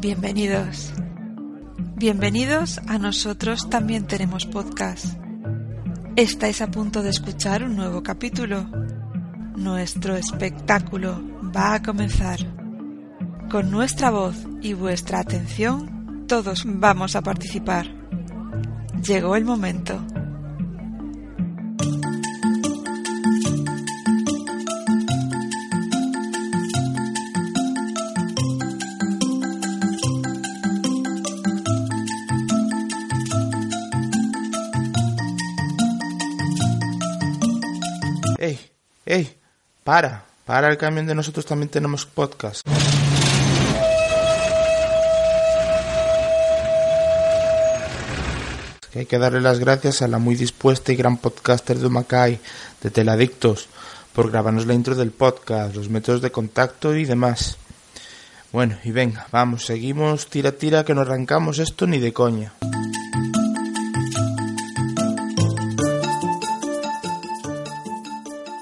Bienvenidos. Bienvenidos a nosotros también tenemos podcast. Estáis a punto de escuchar un nuevo capítulo. Nuestro espectáculo va a comenzar. Con nuestra voz y vuestra atención, todos vamos a participar. Llegó el momento. Para, para el camión de nosotros también tenemos podcast. Hay que darle las gracias a la muy dispuesta y gran podcaster de Macay, de Teladictos, por grabarnos la intro del podcast, los métodos de contacto y demás. Bueno, y venga, vamos, seguimos, tira, tira, que no arrancamos esto ni de coña.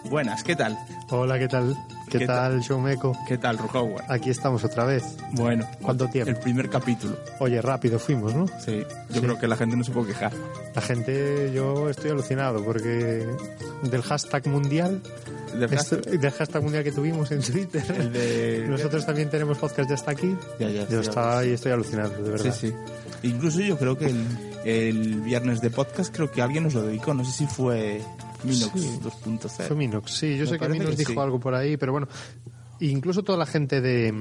Buenas, ¿qué tal? Hola, ¿qué tal? ¿Qué, ¿Qué tal, Showmeco? ¿Qué tal, Rujowa? Aquí estamos otra vez. Bueno, ¿Cuánto tiempo? El primer capítulo. Oye, rápido fuimos, ¿no? Sí, yo Sí. creo que la gente no se puede quejar. La gente, yo estoy alucinado porque del hashtag mundial, esto- del hashtag mundial que tuvimos en Twitter, el de... nosotros también tenemos podcast ya hasta aquí. Ya, ya, Yo sí, estoy, estoy alucinado, de verdad. Sí, sí. Incluso yo creo que el, el viernes de podcast creo que alguien nos lo dedicó. No sé si fue Minox Sí. 2.0. Fue Minox, sí, yo Me sé que Minox que dijo sí. algo por ahí, pero bueno, incluso toda la gente de,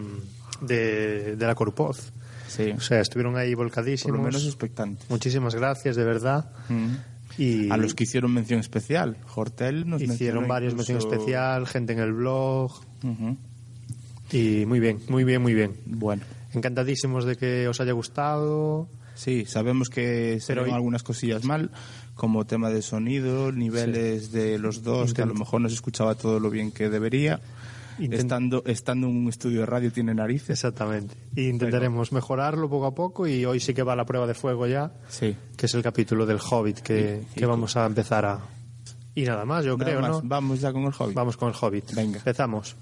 de, de la Corpoz, Sí, o sea, estuvieron ahí por volcadísimos. lo menos expectante. Muchísimas gracias, de verdad. Mm. Y A los que hicieron mención especial. Hortel nos hicieron varios incluso- mención especial, gente en el blog, Ujú. Y muy bien, muy bien, muy bien. Bueno, Encantadísimos de que os haya gustado. sí, sabemos que se algunas cosillas mal, como tema de sonido, niveles de los dos, que a lo Intent- mejor no se escuchaba todo lo bien que debería. Intent- Estando, estando en un estudio de radio tiene narices. Exactamente. Y intentaremos mejorarlo poco a poco y hoy sí que va la prueba de fuego ya, Sí. que es el capítulo del Hobbit que, y que vamos a empezar a... Y nada más, yo Nada creo, más. ¿no? Vamos ya con el hobby. Vamos con el Hobbit. Venga. Empezamos.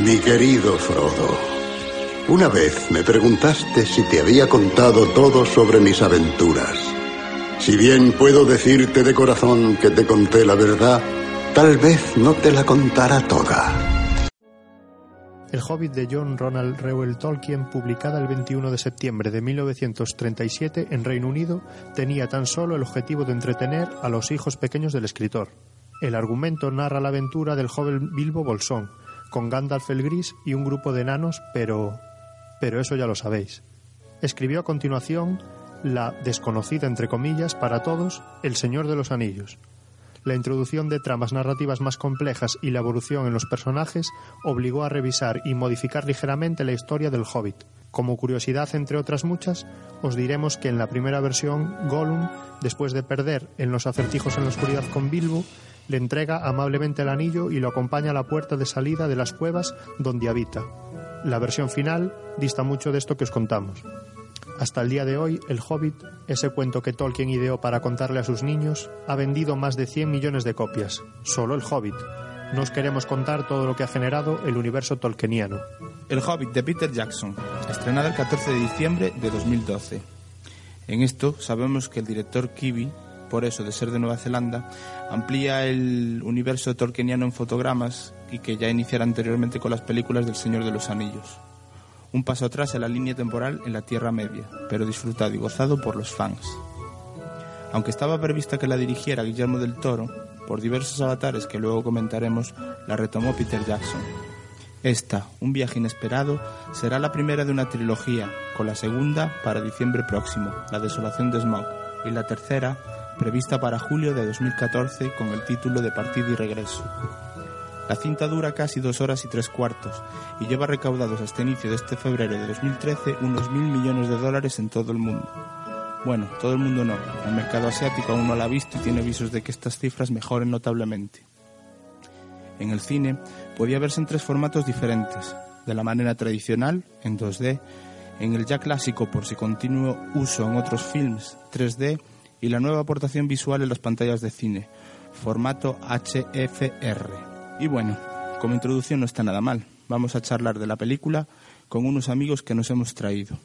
Mi querido Frodo, una vez me preguntaste si te había contado todo sobre mis aventuras. Si bien puedo decirte de corazón que te conté la verdad, tal vez no te la contara toda. El Hobbit de John Ronald Reuel Tolkien, publicada el 21 de septiembre de 1937 en Reino Unido, tenía tan solo el objetivo de entretener a los hijos pequeños del escritor. El argumento narra la aventura del joven Bilbo Bolsón, con Gandalf el Gris y un grupo de enanos, pero... pero eso ya lo sabéis. Escribió a continuación la desconocida, entre comillas, para todos, El Señor de los Anillos. La introducción de tramas narrativas más complejas y la evolución en los personajes obligó a revisar y modificar ligeramente la historia del Hobbit. Como curiosidad, entre otras muchas, os diremos que en la primera versión, Gollum, después de perder en los acertijos en la oscuridad con Bilbo, le entrega amablemente el anillo y lo acompaña a la puerta de salida de las cuevas donde habita. La versión final dista mucho de esto que os contamos. Hasta el día de hoy, El Hobbit, ese cuento que Tolkien ideó para contarle a sus niños, ha vendido más de 100 millones de copias. Solo El Hobbit. No os queremos contar todo lo que ha generado el universo tolkieniano. El Hobbit de Peter Jackson, estrenado el 14 de diciembre de 2012. En esto sabemos que el director Kiwi, por eso de ser de Nueva Zelanda, amplía el universo tolkieniano en fotogramas y que ya iniciara anteriormente con las películas del Señor de los Anillos. Un paso atrás en la línea temporal en la Tierra Media, pero disfrutado y gozado por los fans. Aunque estaba prevista que la dirigiera Guillermo del Toro, por diversos avatares que luego comentaremos, la retomó Peter Jackson. Esta, un viaje inesperado, será la primera de una trilogía, con la segunda para diciembre próximo, La desolación de Smog, y la tercera, prevista para julio de 2014, con el título de Partida y Regreso. La cinta dura casi dos horas y tres cuartos y lleva recaudados hasta inicio de este febrero de 2013 unos mil millones de dólares en todo el mundo. Bueno, todo el mundo no. El mercado asiático aún no la ha visto y tiene visos de que estas cifras mejoren notablemente. En el cine podía verse en tres formatos diferentes. De la manera tradicional, en 2D, en el ya clásico por si continuo uso en otros films, 3D, y la nueva aportación visual en las pantallas de cine, formato HFR. Y bueno, Como introducción no está nada mal. Vamos a charlar de la película con unos amigos que nos hemos traído.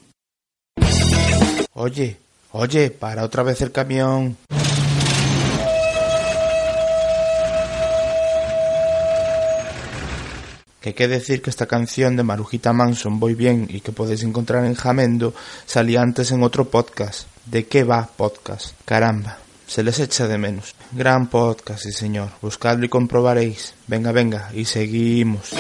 Oye, oye, para otra vez el camión. Que que decir que esta canción de Marujita Manson, Voy Bien, y que podéis encontrar en Jamendo, salía antes en otro podcast. ¿De qué va podcast? Caramba, se les echa de menos. Gran podcast, sí señor. Buscadlo y comprobaréis. Venga, venga, y seguimos.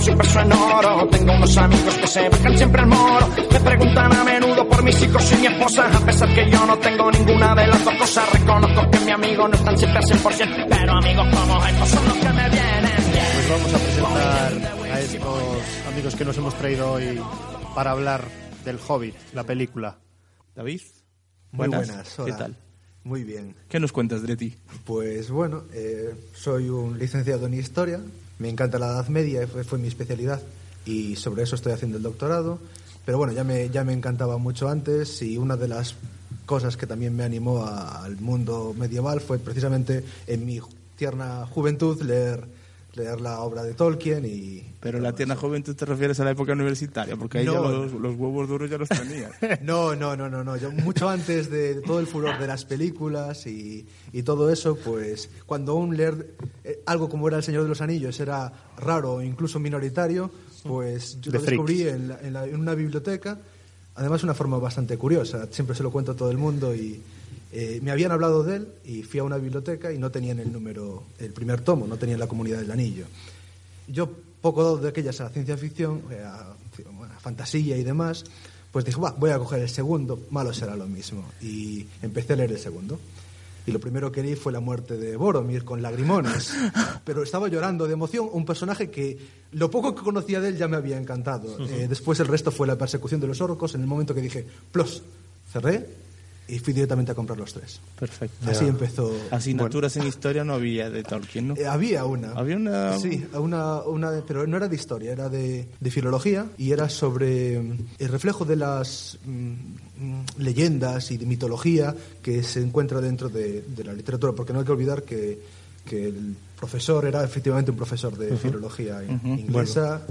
Amigos que valen su peso en oro. Tengo unos amigos que se bajan siempre al moro. Me preguntan a menudo por mis hijos y mi esposa, a pesar que yo no tengo ninguna de las dos cosas. Reconozco que mi amigo no están siempre al 100%, pero amigos como estos son los que me vienen bien. Pues vamos a presentar a estos amigos que nos hemos traído hoy para hablar del Hobbit, la película. David. Muy buenas. buenas, ¿Qué hola. tal? Muy bien. ¿Qué nos cuentas de ti? Pues bueno, eh, soy un licenciado en Historia, me encanta la Edad Media, fue, fue mi especialidad y sobre eso estoy haciendo el doctorado. Pero bueno, ya me, ya me encantaba mucho antes y una de las cosas que también me animó al mundo medieval fue precisamente en mi tierna juventud leer, leer la obra de Tolkien y... Pero la tierna juventud te refieres a la época universitaria, porque ahí No. ya los, los huevos duros ya los tenías. No, no, no, no, no. Yo mucho antes de todo el furor de las películas y, y todo eso, pues cuando aún leer eh, algo como era El Señor de los Anillos era raro o incluso minoritario, pues yo lo descubrí en, la- en la- en una biblioteca. Además, de una forma bastante curiosa. Siempre se lo cuento a todo el mundo y eh, me habían hablado de él y fui a una biblioteca y no tenían el número, el primer tomo, no tenían la Comunidad del Anillo. Yo, poco dado de aquellas a la ciencia ficción, eh, a, fantasía y demás, pues dije, "Buah, voy a coger el segundo, malo será lo mismo. Y empecé a leer el segundo. Y lo primero que leí fue la muerte de Boromir con lagrimones. Pero estaba llorando de emoción, un personaje que lo poco que conocía de él ya me había encantado. Eh, después el resto fue la persecución de los orcos, en el momento que dije, plus, cerré y fui directamente a comprar los tres. Perfecto. Así empezó. Asignaturas en historia no había de Tolkien, ¿no? Eh, había una. Había una- Sí, una, una, pero no era de historia, era de, de filología y era sobre mm, el reflejo de las mm, mm, leyendas y de mitología que se encuentra dentro de, de la literatura, porque no hay que olvidar que, que el profesor era efectivamente un profesor de filología inglesa.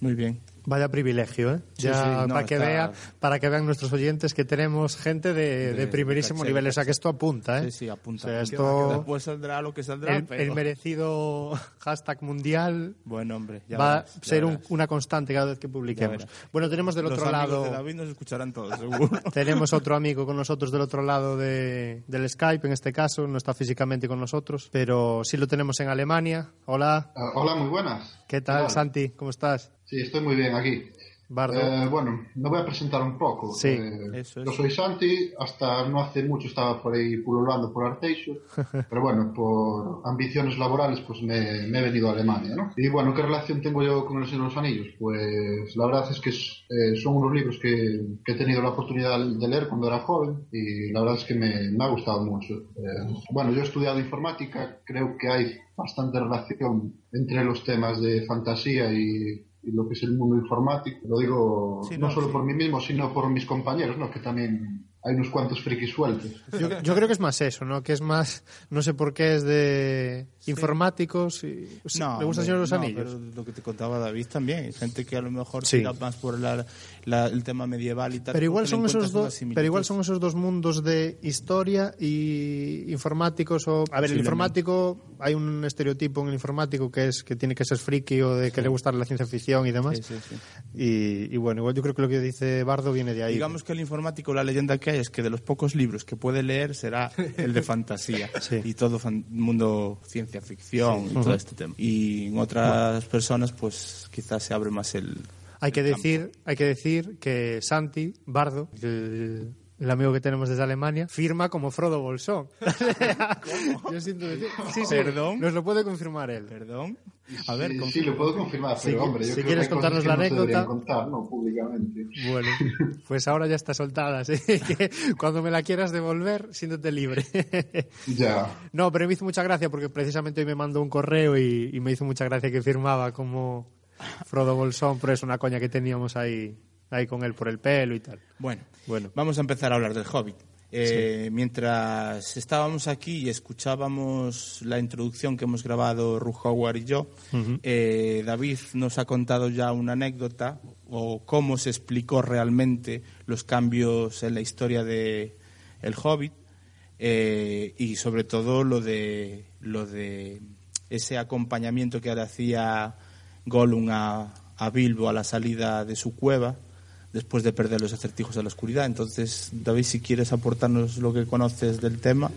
Muy bien. Vaya privilegio, ¿eh? Sí, ya sí, no, para que está- vea, para que vean nuestros oyentes que tenemos gente de, de De- primerísimo de nivel, o sea que esto apunta, ¿eh? Sí, sí, apunta. O sea, esto Después saldrá lo que saldrá, el, pero... el merecido hashtag mundial Buen hombre. ya va verás, a ser un- una constante cada vez que publiquemos. Bueno, tenemos del Los otro amigos lado de David nos escucharán todos, seguro. Tenemos otro amigo con nosotros del otro lado de- del Skype, en este caso, no está físicamente con nosotros, pero sí lo tenemos en Alemania. Hola, Ah, hola, muy buenas. ¿qué tal, Santi? ¿Cómo estás? Sí, estoy muy bien aquí. Bardo. Eh, bueno, me voy a presentar un poco. Sí, Eh, eso es. Yo soy Santi, hasta no hace mucho estaba por ahí pululando por Arteixo, pero bueno, por ambiciones laborales pues me, me he venido a Alemania, ¿no? Y bueno, ¿qué relación tengo yo con El Señor de los Anillos? Pues la verdad es que es- eh, son unos libros que, que he tenido la oportunidad de leer cuando era joven y la verdad es que me, me ha gustado mucho. Eh, bueno, yo he estudiado informática, creo que hay bastante relación entre los temas de fantasía y, y lo que es el mundo informático. Lo digo Sí, no, no, solo sí. por mí mismo, sino por mis compañeros, ¿no? Que también hay unos cuantos frikis sueltos. Yo, yo creo que es más eso, ¿no? Que es más, no sé por qué es de informáticos y sí, le gusta el Señor de los no, Anillos. pero lo que te contaba David también. Hay gente que a lo mejor Sí. tira más por la- la- el tema medieval y tal. Pero igual son esos dos, pero igual son esos dos mundos de historia y informáticos o a ver, el informático hay un estereotipo en el informático que es que tiene que ser friki o de que le gusta la ciencia ficción y demás. Sí, sí, sí. Y, y bueno, igual yo creo que lo que dice Bardo viene de ahí. Digamos que el informático, la leyenda que hay es que de los pocos libros que puede leer será el de fantasía Sí. y todo fan- mundo ciencia ficción y todo este tema. Y en otras personas, pues quizás se abre más el. Hay que el campo. decir, hay que decir que Santi Bardo, el, el amigo que tenemos desde Alemania, firma como Frodo Bolsón. Yo siento decir. Sí, sí, Perdón. Nos lo puede confirmar él. Perdón. A ver, sí, sí, lo puedo confirmar, pero Si- hombre, yo si creo quieres que contarnos la no anécdota. deberían contar, ¿no? Públicamente. Bueno, pues ahora ya está soltada, que cuando me la quieras devolver, siéntete libre. Ya. No, pero me hizo mucha gracia porque precisamente hoy me mandó un correo y, y me hizo mucha gracia que firmaba como, Frodo Bolsón, pero es una coña que teníamos ahí, ahí con él por el pelo y tal. Bueno, Bueno. vamos a empezar a hablar del Hobbit. Eh, Mientras estábamos aquí y escuchábamos la introducción que hemos grabado Ru Howard y yo, eh, David nos ha contado ya una anécdota o cómo se explicó realmente los cambios en la historia de El Hobbit eh, y sobre todo lo de lo de ese acompañamiento que le hacía Gollum a, a Bilbo a la salida de su cueva después de perder los acertijos a la oscuridad. Entonces, David, si quieres aportarnos lo que conoces del tema.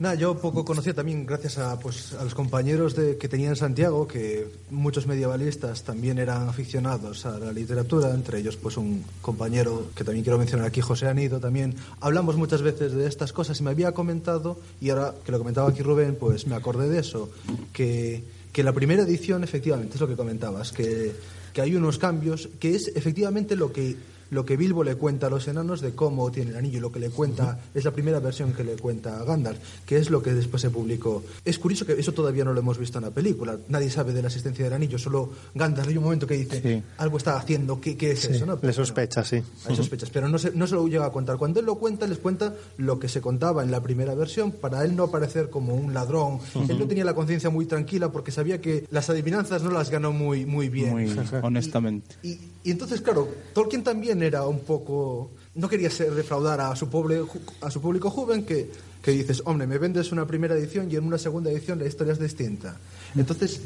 Nada, yo poco conocía también gracias a, pues, a los compañeros de, que tenía en Santiago, que muchos medievalistas también eran aficionados a la literatura, entre ellos pues un compañero que también quiero mencionar aquí, José Anido, también hablamos muchas veces de estas cosas y me había comentado, y ahora que lo comentaba aquí Rubén, pues me acordé de eso, que, que la primera edición efectivamente es lo que comentabas, que, que hay unos cambios, que es efectivamente lo que lo que Bilbo le cuenta a los enanos de cómo tiene el anillo, lo que le cuenta, es la primera versión que le cuenta a Gandalf, que es lo que después se publicó. Es curioso que eso todavía no lo hemos visto en la película, nadie sabe de la existencia del anillo, solo Gandalf hay un momento que dice, Sí. algo está haciendo, ¿qué, qué es eso? ¿no? Le Pero sospecha, sí. Hay sospechas, pero no se, no se lo llega a contar. Cuando él lo cuenta, les cuenta lo que se contaba en la primera versión, para él no parecer como un ladrón. Él no tenía la conciencia muy tranquila porque sabía que las adivinanzas no las ganó muy, muy bien. Muy honestamente. Y, y entonces, claro, Tolkien también era un poco... No quería ser defraudar a su, pobre, a su público joven que, que dices, hombre, me vendes una primera edición y en una segunda edición la historia es distinta. Entonces,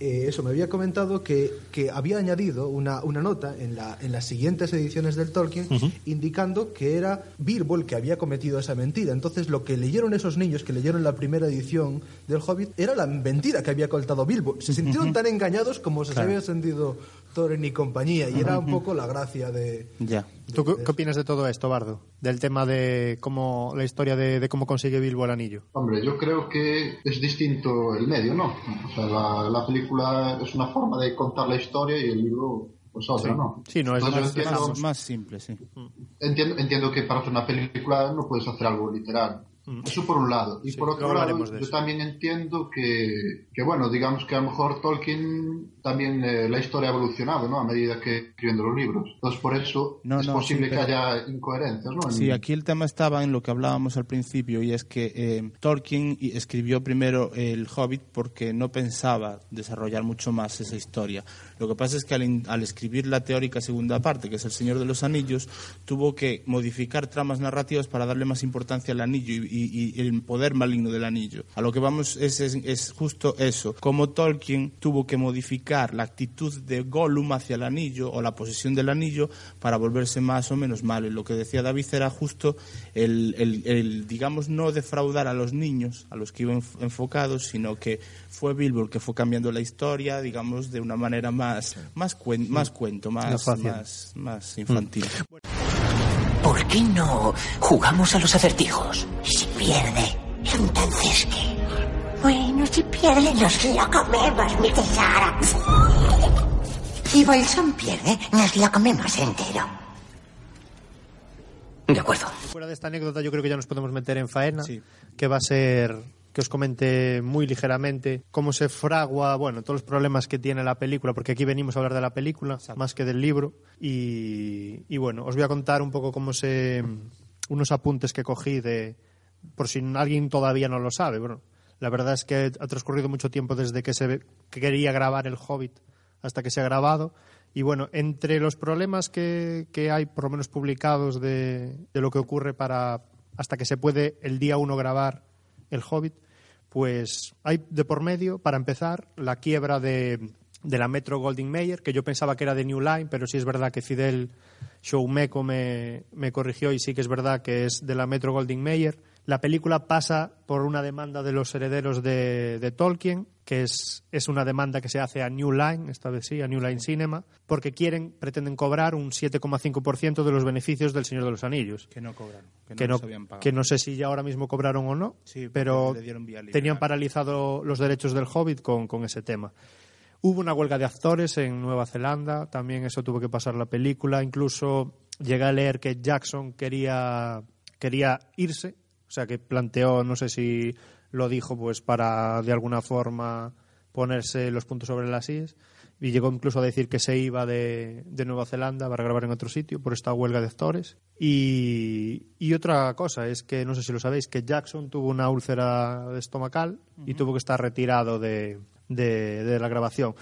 eh, eso, me había comentado que, que había añadido una, una nota en, la, en las siguientes ediciones del Tolkien indicando que era Bilbo el que había cometido esa mentira. Entonces, lo que leyeron esos niños que leyeron la primera edición del Hobbit era la mentira que había contado Bilbo. Se sintieron tan engañados como se había sentido Thorin y compañía. Y era un poco la gracia de... Ya. ¿Tú qué, qué opinas de todo esto, Bardo? Del tema de cómo la historia de, de cómo consigue Bilbo el anillo. Hombre, yo creo que es distinto el medio, ¿no? O sea, la, la película es una forma de contar la historia y el libro, pues otra, ¿no? Sí, no, es Entonces, más- entiendo, Más, más simple, sí. entiendo, entiendo que para hacer una película no puedes hacer algo literal. Eso por un lado. Y Sí, por otro lado, yo eso. también entiendo que, que, bueno, digamos que a lo mejor Tolkien también eh, la historia ha evolucionado, ¿no? A medida que escribiendo los libros. Entonces, por eso No, es no, posible sí, que pero- haya incoherencias, ¿no? En- Sí, aquí el tema estaba en lo que hablábamos al principio y es que eh, Tolkien escribió primero El Hobbit porque no pensaba desarrollar mucho más esa historia. Lo que pasa es que al, in- al escribir la teórica segunda parte, que es El Señor de los Anillos, tuvo que modificar tramas narrativas para darle más importancia al anillo y, y- y el poder maligno del anillo. A lo que vamos es, es, es justo eso, como Tolkien tuvo que modificar la actitud de Gollum hacia el anillo o la posesión del anillo para volverse más o menos malo. Y lo que decía David era justo el, el- el, digamos, no defraudar a los niños, a los que iban enf- enfocados, sino que fue Bilbo el que fue cambiando la historia, digamos, de una manera más, más, cuen- más cuento, más, más, más infantil. ¿Por qué no jugamos a los acertijos? ¿Y si pierde? ¿Entonces qué? Bueno, si pierde nos lo comemos, mi tesoro. Si Bolsón pierde, nos lo comemos entero. De acuerdo. Fuera de esta anécdota, yo creo que ya nos podemos meter en faena, Sí. que va a ser que os comente muy ligeramente cómo se fragua, bueno, todos los problemas que tiene la película, porque aquí venimos a hablar de la película más que del libro. Y, y bueno, os voy a contar un poco cómo se. unos apuntes que cogí de. por si alguien todavía no lo sabe. Bueno, la verdad es que ha transcurrido mucho tiempo desde que se que quería grabar El Hobbit hasta que se ha grabado. Y bueno, entre los problemas que, que hay, por lo menos publicados, de, de lo que ocurre para hasta que se puede el día uno grabar El Hobbit, pues hay de por medio, para empezar, la quiebra de, la Metro Golding Mayer, que yo pensaba que era de New Line, pero sí es verdad que Fidel Showmeco me, me corrigió y sí que es verdad que es de la Metro Golding Mayer. La película pasa por una demanda de los herederos de, de Tolkien, que es, es una demanda que se hace a New Line, esta vez sí, a New Line Cinema, porque quieren, pretenden cobrar un 7,5% de los beneficios del Señor de los Anillos. Que no cobraron, que no, Que no, habían pagado. que no sé si ya ahora mismo cobraron o no, Sí, pero tenían paralizado los derechos del Hobbit con, con ese tema. Hubo una huelga de actores en Nueva Zelanda, también eso tuvo que pasar la película. Incluso llegué a leer que Jackson quería, quería irse, o sea que planteó, no sé si lo dijo, pues para de alguna forma ponerse los puntos sobre las IES. y llegó incluso a decir que se iba de, de Nueva Zelanda para grabar en otro sitio por esta huelga de actores. Y, y otra cosa es que, no sé si lo sabéis, que Jackson tuvo una úlcera estomacal y tuvo que estar retirado de, de, de la grabación.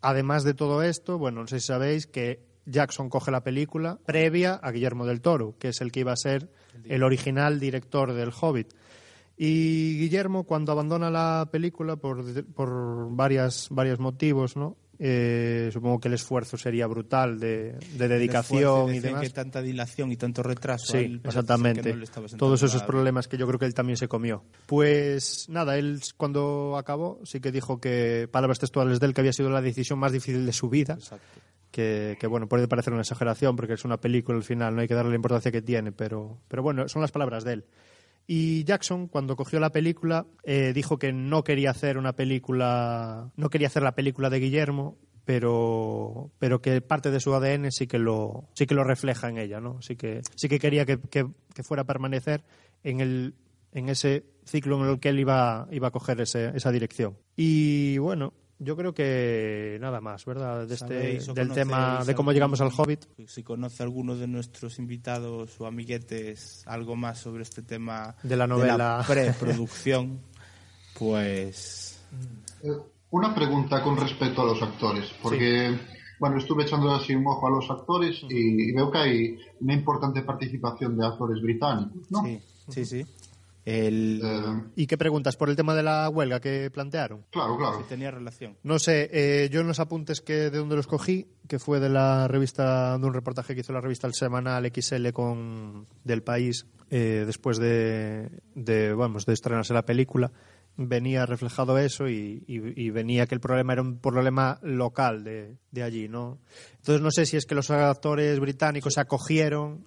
Además de todo esto, bueno, no sé si sabéis que Jackson coge la película previa a Guillermo del Toro, que es el que iba a ser el original director del Hobbit. Y Guillermo, cuando abandona la película por, por varias, varios motivos, ¿no? Eh, supongo que el esfuerzo sería brutal de, de dedicación y demás. que tanta dilación y tanto retraso. Sí, exactamente. no Todos esos problemas que yo creo que él también se comió. Pues nada, él cuando acabó sí que dijo que, palabras textuales de él, que había sido la decisión más difícil de su vida. Exacto. Que, bueno, puede parecer una exageración porque es una película al final, no hay que darle la importancia que tiene, pero, pero bueno, son las palabras de él. Y Jackson, cuando cogió la película, eh, dijo que no quería hacer una película, no quería hacer la película de Guillermo, pero, pero que parte de su ADN sí que lo, sí que lo refleja en ella, ¿no? Sí que, sí que quería que, que- que fuera a permanecer en el, en ese ciclo en el que él iba, iba a coger ese- esa dirección. Y bueno, yo creo que nada más, ¿verdad? De este, ¿Sabéis o del tema de cómo algún- llegamos al Hobbit. Si conoce alguno de nuestros invitados o amiguetes algo más sobre este tema De la novela. preproducción, pues Eh, Una pregunta con respecto a los actores, porque, bueno, estuve echando así un ojo a los actores y, y veo que hay una importante participación de actores británicos, ¿no? sí, sí, sí. El, Eh, ¿Y qué preguntas? ¿Por el tema de la huelga que plantearon? claro, claro. si tenía relación. No sé, eh, yo en los apuntes que de donde los cogí, que fue de la revista, de un reportaje que hizo la revista El Semanal XL con del país, eh, después de, de, vamos, de estrenarse la película, venía reflejado eso y, y- y venía que el problema era un problema local de, de allí, ¿no? Entonces no sé si es que los actores británicos se acogieron.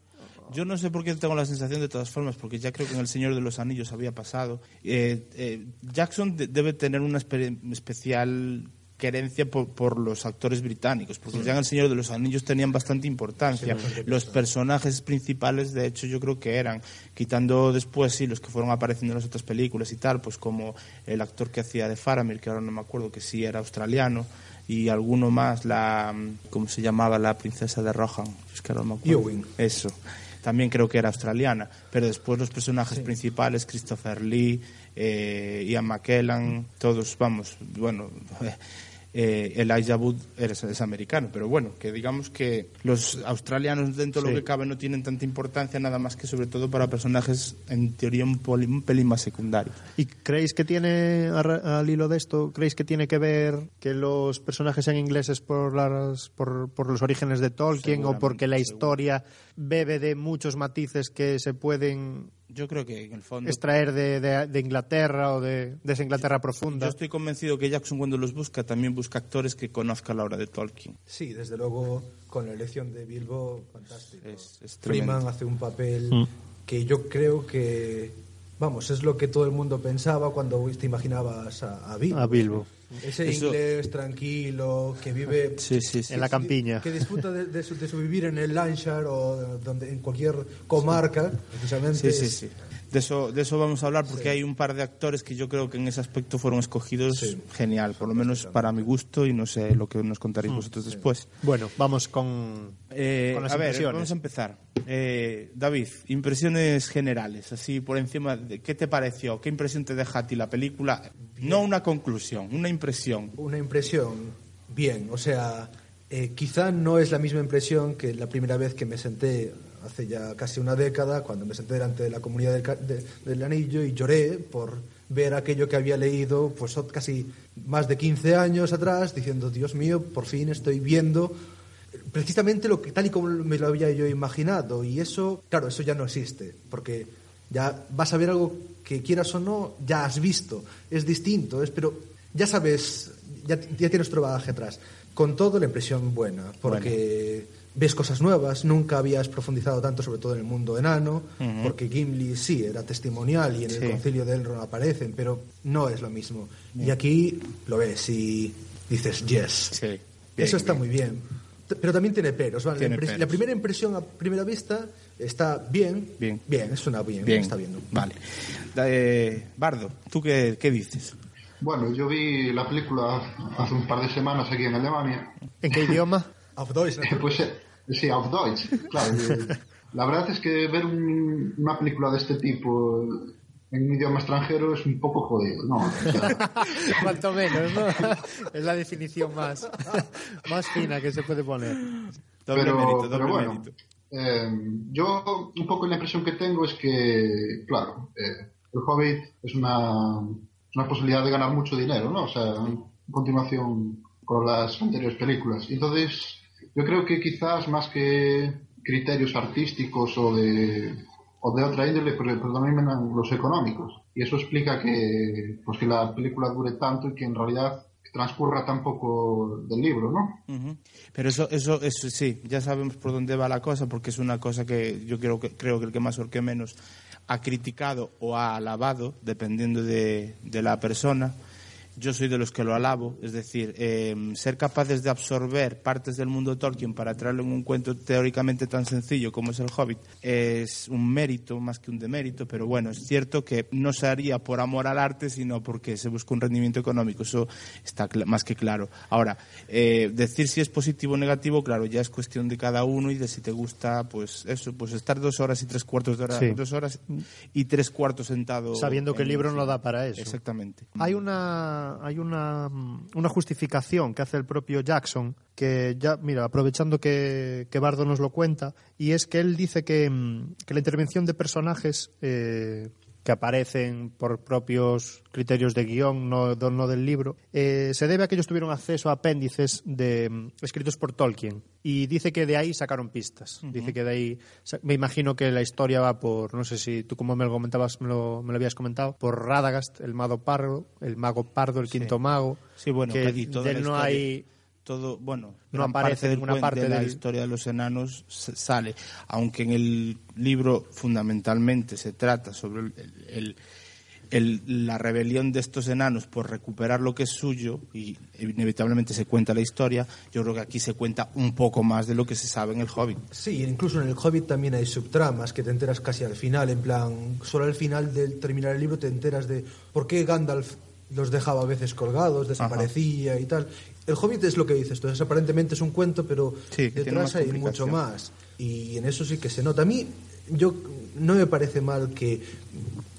Yo no sé por qué tengo la sensación de todas formas, porque ya creo que en El Señor de los Anillos había pasado. Eh, eh, Jackson de- debe tener una espe- especial querencia por, por los actores británicos, porque ya en El Señor de los Anillos tenían bastante importancia. los personajes principales, de hecho, yo creo que eran, quitando después, sí, los que fueron apareciendo en las otras películas y tal, pues como el actor que hacía de Faramir, que ahora no me acuerdo, que sí era australiano, y alguno más, la, ¿cómo se llamaba? La princesa de Rohan. Es que ahora no me acuerdo. Ewing. Eso. También creo que era australiana. Pero después los personajes principales, Christopher Lee, eh, Ian McKellen, todos, vamos, bueno, eh, Elijah Wood es, es americano. Pero bueno, que digamos que los australianos dentro de Sí. lo que cabe no tienen tanta importancia, nada más que sobre todo para personajes en teoría un, poli- un pelín más secundarios. ¿Y creéis que tiene, al hilo de esto, creéis que tiene que ver que los personajes sean ingleses por, las, por, por los orígenes de Tolkien o porque la historia bebe de muchos matices que se pueden Yo creo que en el fondo... extraer de, de- de Inglaterra o de, de esa Inglaterra profunda? Yo estoy convencido que Jackson cuando los busca también busca actores que conozcan la obra de Tolkien. Sí, desde luego, con la elección de Bilbo, fantástico. Es- es Freeman hace un papel Mm. que yo creo que, vamos, es lo que todo el mundo pensaba cuando te imaginabas a, a Bilbo. A Bilbo. Ese Eso- inglés tranquilo, que vive Sí, sí, sí. En la campiña. que disfruta de, de su, de su vivir en el Lancashire o donde en cualquier comarca, precisamente. Sí, sí, es- sí. De eso, de eso vamos a hablar porque hay un par de actores que yo creo que en ese aspecto fueron escogidos Sí. genial, por lo menos para mi gusto y no sé lo que nos contaréis vosotros después. Bueno, vamos con, Eh, con las a ver, vamos a empezar. Eh, David, impresiones generales, así por encima, de, ¿qué te pareció? ¿Qué impresión te deja a ti la película? No una conclusión, una impresión. Una impresión, bien, o sea, eh, quizá no es la misma impresión que la primera vez que me senté hace ya casi una década, cuando me senté delante de la comunidad del, anillo y lloré por ver aquello que había leído pues casi más de 15 años atrás, diciendo, Dios mío, por fin estoy viendo precisamente lo que tal y como me lo había yo imaginado y eso, claro, eso ya no existe, porque ya vas a ver algo que quieras o no, ya has visto, es distinto, es pero ya sabes, ya, tienes otro bagaje atrás. Con todo la impresión buena, porque ves cosas nuevas, nunca habías profundizado tanto sobre todo en el mundo enano, porque Gimli sí era testimonial y en Sí. el concilio de Elrond aparecen, pero no es lo mismo. Y aquí lo ves y dices, yes. Sí. Bien, Eso está bien. muy bien. Pero también tiene peros. ¿vale? Tiene la, peros. la primera impresión a primera vista está bien. Bien. Bien, es una bien. Bien, Está bien. Vale. Eh, Bardo, ¿tú qué, qué dices? Bueno, yo vi la película hace un par de semanas aquí en Alemania. ¿En qué idioma? Auf Deutsch. Pues eh, sí, auf Deutsch, claro. La verdad es que ver un- una película de este tipo en un idioma extranjero es un poco jodido, ¿no? O sea, Cuanto menos, ¿no? Es la definición más, más fina que se puede poner. Doble pero, mérito, pero doble bueno, mérito. eh, yo un poco la impresión que tengo es que, claro, eh, el Hobbit es una, una posibilidad de ganar mucho dinero, ¿no? O sea, en continuación con las anteriores películas. Entonces, yo creo que quizás más que criterios artísticos o de, o de otra índole, pero los económicos. Y eso explica que, pues que la película dure tanto y que en realidad transcurra tan poco del libro, ¿no? Ujú. Pero eso, eso, eso sí, ya sabemos por dónde va la cosa, porque es una cosa que yo creo que, creo que el que más o el que menos ha criticado o ha alabado, dependiendo de, de la persona. Yo soy de los que lo alabo, es decir, eh, ser capaces de absorber partes del mundo Tolkien para traerlo en un cuento teóricamente tan sencillo como es el Hobbit es un mérito más que un demérito, pero bueno, es cierto que no se haría por amor al arte, sino porque se busca un rendimiento económico, eso está cl- más que claro. Ahora, eh, decir si es positivo o negativo, claro, ya es cuestión de cada uno y de si te gusta, pues eso, pues estar dos horas y tres cuartos de hora, Sí. dos horas y tres cuartos sentado. Sabiendo que el libro no da para eso. Exactamente. Hay una hay una, una justificación que hace el propio Jackson que ya mira aprovechando que, que Bardo nos lo cuenta y es que él dice que, mm, que la intervención de personajes eh, que aparecen por propios criterios de guion, no, no del libro, eh, se debe a que ellos tuvieron acceso a apéndices de, mm, escritos por Tolkien. Y dice que de ahí sacaron pistas. Dice que de ahí. Me imagino que la historia va por. No sé si tú, como me lo comentabas, me lo, me lo habías comentado. Por Radagast, el mago pardo, el mago pardo, el quinto mago. Sí, bueno, que de él no hay. Todo, bueno, No gran aparece parte del ninguna parte de la del- historia de los enanos sale, aunque en el libro fundamentalmente se trata sobre el, el- el- la rebelión de estos enanos por recuperar lo que es suyo y inevitablemente se cuenta la historia, yo creo que aquí se cuenta un poco más de lo que se sabe en el Hobbit. Sí, incluso en el Hobbit también hay subtramas que te enteras casi al final, en plan, solo al final de terminar el libro te enteras de por qué Gandalf los dejaba a veces colgados, desaparecía y tal. El Hobbit es lo que dices, entonces aparentemente es un cuento, pero Sí, detrás hay mucho más. Y en eso sí que se nota. A mí, yo no me parece mal que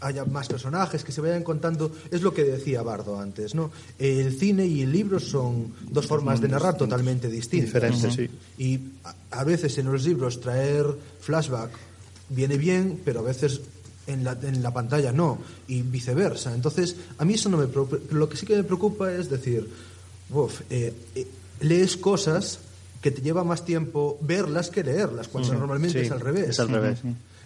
haya más personajes, que se vayan contando. Es lo que decía Bardo antes, ¿no? El cine y el libro son dos formas de narrar totalmente distintas. Diferentes, sí. Y a, a veces en los libros traer flashback viene bien, pero a veces en la, en la pantalla no, y viceversa. Entonces, a mí eso no me preocupa. Lo que sí que me preocupa es decir, uf, eh, eh, lees cosas que te lleva más tiempo verlas que leerlas, cuando normalmente Sí, es al revés. es al revés.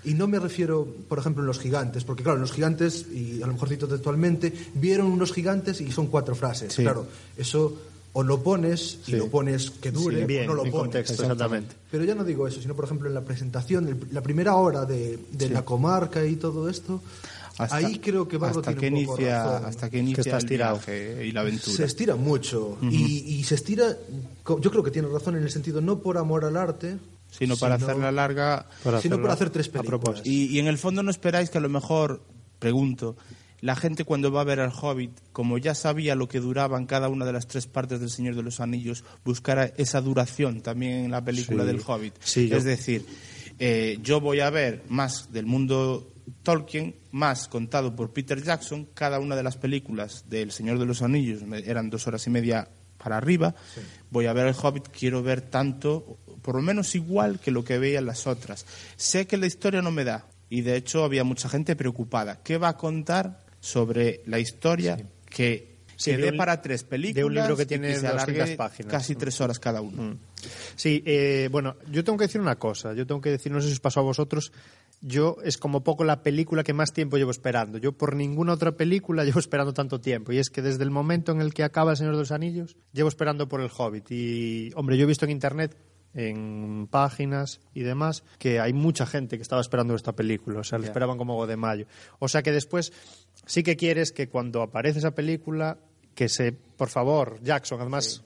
Y no me refiero, por ejemplo, en los gigantes, porque claro, los gigantes, y a lo mejor cito textualmente, vieron unos gigantes y son cuatro frases. Sí. Claro, eso o lo pones y Sí. lo pones que dure Sí, bien, o no lo pones. contexto, exactamente. Pero ya no digo eso, sino por ejemplo en la presentación, el- la primera hora de, de la comarca y todo esto, Hasta- ahí creo que Bardo hasta tiene que un poco inicia, razón. hasta que inicia está el viaje y la aventura. Se estira mucho y, y se estira, yo creo que tiene razón en el sentido no por amor al arte, sino para hacerla larga Para sino por hacerlo hacer tres a películas. propósito. Y, y en el fondo no esperáis que a lo mejor, pregunto, la gente cuando va a ver al Hobbit, como ya sabía lo que duraban cada una de las tres partes del Señor de los Anillos, buscara esa duración también en la película Sí. del Hobbit. Sí, yo- Es decir, eh, yo voy a ver más del mundo Tolkien, más contado por Peter Jackson, cada una de las películas del Señor de los Anillos eran dos horas y media para arriba, voy a ver el Hobbit, quiero ver tanto, por lo menos igual que lo que veía en las otras. Sé que la historia no me da, y de hecho había mucha gente preocupada. ¿Qué va a contar sobre la historia que, Sí, que de dé para tres películas de un libro que tiene se 200 alargue páginas. casi tres horas cada uno? Mm. Sí, eh, bueno, yo tengo que decir una cosa. Yo tengo que decir, no sé si os pasó a vosotros, yo es como poco la película que más tiempo llevo esperando. Yo por ninguna otra película llevo esperando tanto tiempo. Y es que desde el momento en el que acaba El Señor de los Anillos, llevo esperando por El Hobbit. Y, hombre, yo he visto en Internet en páginas y demás que hay mucha gente que estaba esperando esta película, o sea, la esperaban como de mayo. O sea que después sí que quieres que cuando aparece esa película que se, por favor, Jackson, además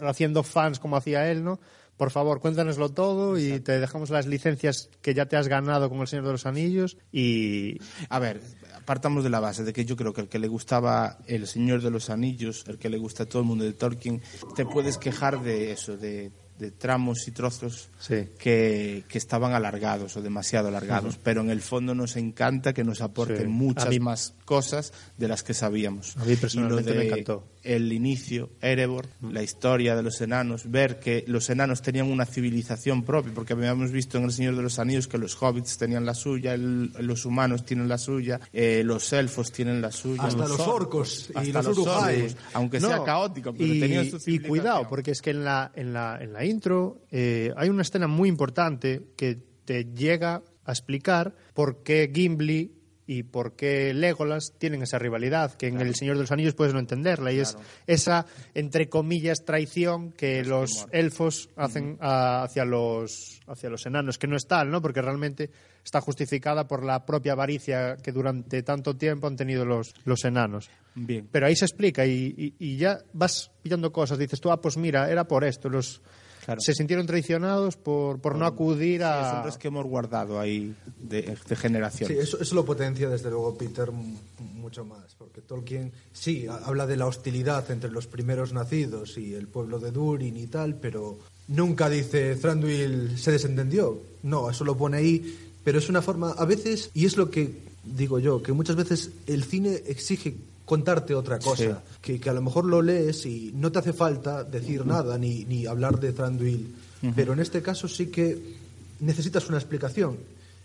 haciendo fans como hacía él, ¿no? Por favor, cuéntanoslo todo y te dejamos las licencias que ya te has ganado con El Señor de los Anillos y A ver, partamos de la base de que yo creo que el que le gustaba El Señor de los Anillos, el que le gusta a todo el mundo de Tolkien, te puedes quejar de eso, de, de tramos y trozos Sí. que, que estaban alargados o demasiado alargados, pero en el fondo nos encanta que nos aporten Sí. muchas mí- más cosas de las que sabíamos. A mí personalmente Y lo me de encantó. El inicio, Erebor, la historia de los enanos, ver que los enanos tenían una civilización propia, porque habíamos visto en El Señor de los Anillos que los hobbits tenían la suya, el- los humanos tienen la suya, eh, los elfos tienen la suya. Hasta los orcos y hasta los los Uruk-hai. orcos, aunque No, sea caótico, pero y, tenían su y civilización. cuidado, porque es que en la, en la, en la intro eh, hay una escena muy importante que te llega a explicar por qué Gimli y por qué Legolas tienen esa rivalidad, que en El Señor de los Anillos puedes no entenderla, y es esa, entre comillas, traición que los elfos hacen a- hacia, los, hacia los enanos, que no es tal, ¿no? porque realmente está justificada por la propia avaricia que durante tanto tiempo han tenido los, los enanos. Bien. Pero ahí se explica y, y- y ya vas pillando cosas. Dices tú, ah, pues mira, era por esto. Los Claro. se sintieron traicionados por, por no acudir Sí, es a. un resquemo guardado ahí de, de generación. Sí, eso, eso lo potencia desde luego Peter mucho más, porque Tolkien sí ha- habla de la hostilidad entre los primeros nacidos y el pueblo de Durin y tal, pero nunca dice Thranduil se desentendió. No, eso lo pone ahí, pero es una forma, a veces, y es lo que digo yo, que muchas veces el cine exige contarte otra cosa, que, que a lo mejor lo lees y no te hace falta decir nada ni, ni hablar de Thranduil, pero en este caso sí que necesitas una explicación.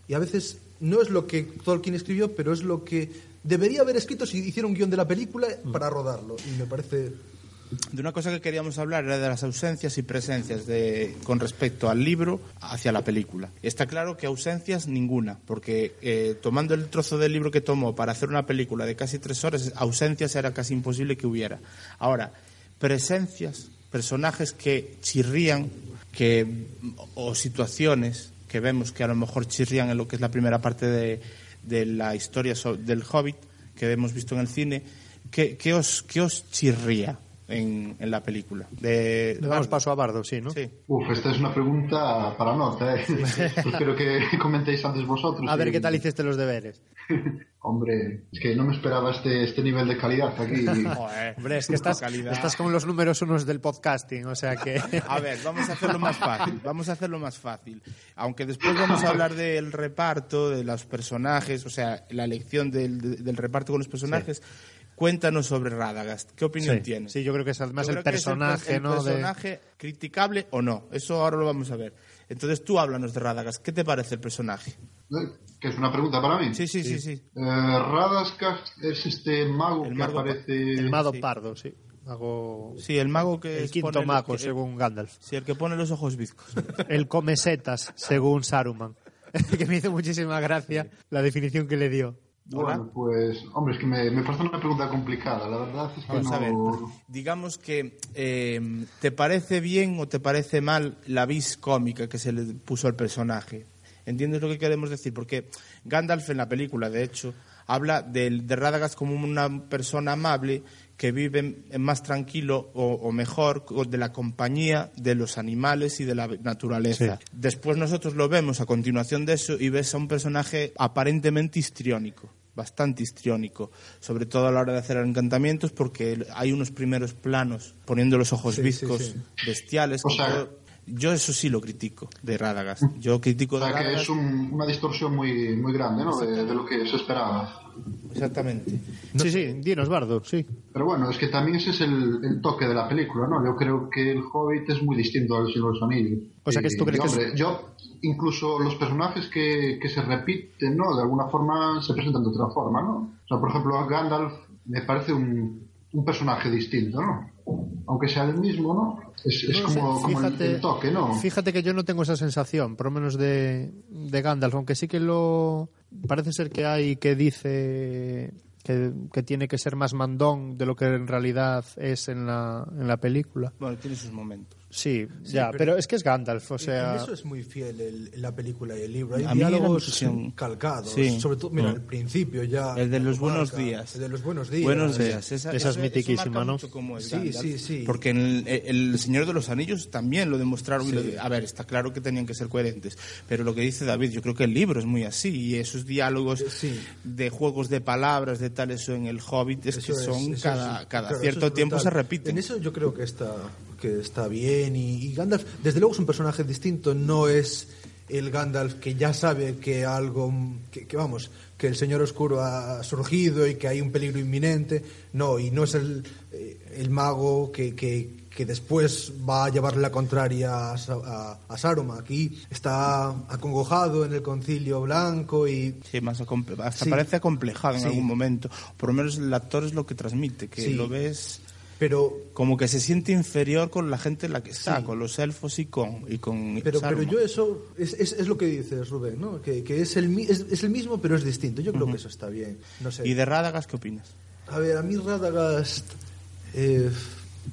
Y a veces no es lo que Tolkien escribió, pero es lo que debería haber escrito si hiciera un guion de la película para rodarlo. Y me parece... De una cosa que queríamos hablar era de las ausencias y presencias de, con respecto al libro hacia la película. Está claro que ausencias ninguna, porque eh, tomando el trozo del libro que tomó para hacer una película de casi tres horas, ausencias era casi imposible que hubiera. Ahora, presencias, personajes que chirrían, que, o situaciones que vemos que a lo mejor chirrían en lo que es la primera parte de, de la historia del Hobbit que hemos visto en el cine, ¿qué, os, qué os chirría en, en la película? De, Le damos paso a Bardo, sí, ¿no? Sí. Uf, esta es una pregunta para nota, ¿eh? Prefiero que comentéis antes vosotros. A ver y- qué tal hiciste los deberes. Hombre, es que no me esperaba este, este nivel de calidad aquí. Joder, Hombre, es que estás, estás con los números unos del podcasting, o sea que. A ver, vamos a hacerlo más fácil. Vamos a hacerlo más fácil. Aunque después vamos a hablar del reparto, de los personajes, o sea, la elección del, de- del reparto con los personajes. Cuéntanos sobre Radagast. ¿Qué opinión Sí, tienes? sí, yo creo que es además Yo el personaje, el, ¿no? de- personaje criticable o no. Eso ahora lo vamos a ver. Entonces tú háblanos de Radagast. ¿Qué te parece el personaje? ¿Eh? ¿Que es una pregunta para mí? Sí, sí, sí, sí. Eh, Radagast es este mago El que mago- aparece... El Mado Sí. Pardo, sí. Sí, el mago que el es quinto mago, que- según Gandalf. Sí, el que pone los ojos bizcos. El come setas, según Saruman. que me hizo muchísima gracia la definición que le dio. Bueno, pues, hombre, es que me, me parece una pregunta complicada. La verdad es que Vamos no... a ver, digamos que eh, ¿te parece bien o te parece mal la vis cómica que se le puso al personaje? ¿Entiendes lo que queremos decir? Porque Gandalf en la película, de hecho, habla del- de, Radagast como una persona amable que vive en- en más tranquilo o, o mejor de la compañía de los animales y de la naturaleza. Después nosotros lo vemos a continuación de eso y ves a un personaje aparentemente histriónico bastante histriónico, sobre todo a la hora de hacer encantamientos, porque hay unos primeros planos poniendo los ojos Sí, viscos sí, sí. bestiales. O sea- yo eso sí lo critico de Radagast. Yo critico O de sea, que es un- una distorsión muy, muy grande, ¿no? De, de lo que se esperaba. Exactamente. sí, sí, dinos, Bardo, sí. Pero bueno, es que también ese es el, el toque de la película, ¿no? Yo creo que el Hobbit es muy distinto al Señor de los Anillos. O sea, que tú crees que es- hombre, yo, incluso los personajes que, que se repiten, ¿no? De alguna forma se presentan de otra forma, ¿no? O sea, por ejemplo, Gandalf me parece un, un personaje distinto, ¿no? Aunque sea el mismo, ¿no? Es, es No sé, como, como el, el toque, ¿no? Fíjate que yo no tengo esa sensación, por lo menos de, de Gandalf, aunque sí que lo. Parece ser que hay que dice que, que tiene que ser más mandón de lo que en realidad es en la, en la película. Bueno, tiene sus momentos. Sí, ya, pero... es que es Gandalf, o sea... En eso es muy fiel el- la película y el libro. Hay A mí diálogos impresión- calcados. Sí. Sobre todo, mira, Mm. al principio ya... El de los lo buenos marca, días. El de los buenos días. Buenos Sí. días. Esa Esa, es mitiquísima, ¿no? es Sí, Gandalf. sí, sí. Porque en el, el Señor de los Anillos también lo demostraron. y Sí. lo a ver, está claro que tenían que ser coherentes. Pero lo que dice David, yo creo que el libro es muy así. Y esos diálogos Eh, sí. de juegos de palabras, de tal, eso en el Hobbit, es Eso que son cada, es- cada claro, cierto tiempo se repiten. En eso yo creo que está, que está bien. Y, y Gandalf, desde luego, es un personaje distinto. No es el Gandalf que ya sabe que algo. Que, que, vamos, que el Señor Oscuro ha surgido y que hay un peligro inminente. No, y no es el, eh, el mago que. que que después va a llevarle la contraria a, a, a Saruman. Aquí está acongojado en el concilio blanco y Sí, más hasta Sí. parece acomplejado en Sí. algún momento. Por lo menos el actor es lo que transmite, que Sí. lo ves pero como que se siente inferior con la gente en la que está, Sí. con los elfos y con, y con Pero, pero yo eso es, es, es lo que dices, Rubén, ¿no? Que, que es, el, es, es el mismo, pero es distinto. Yo creo que eso está bien. No sé. ¿Y de Radagast qué opinas? A ver, a mí Radagast... eh,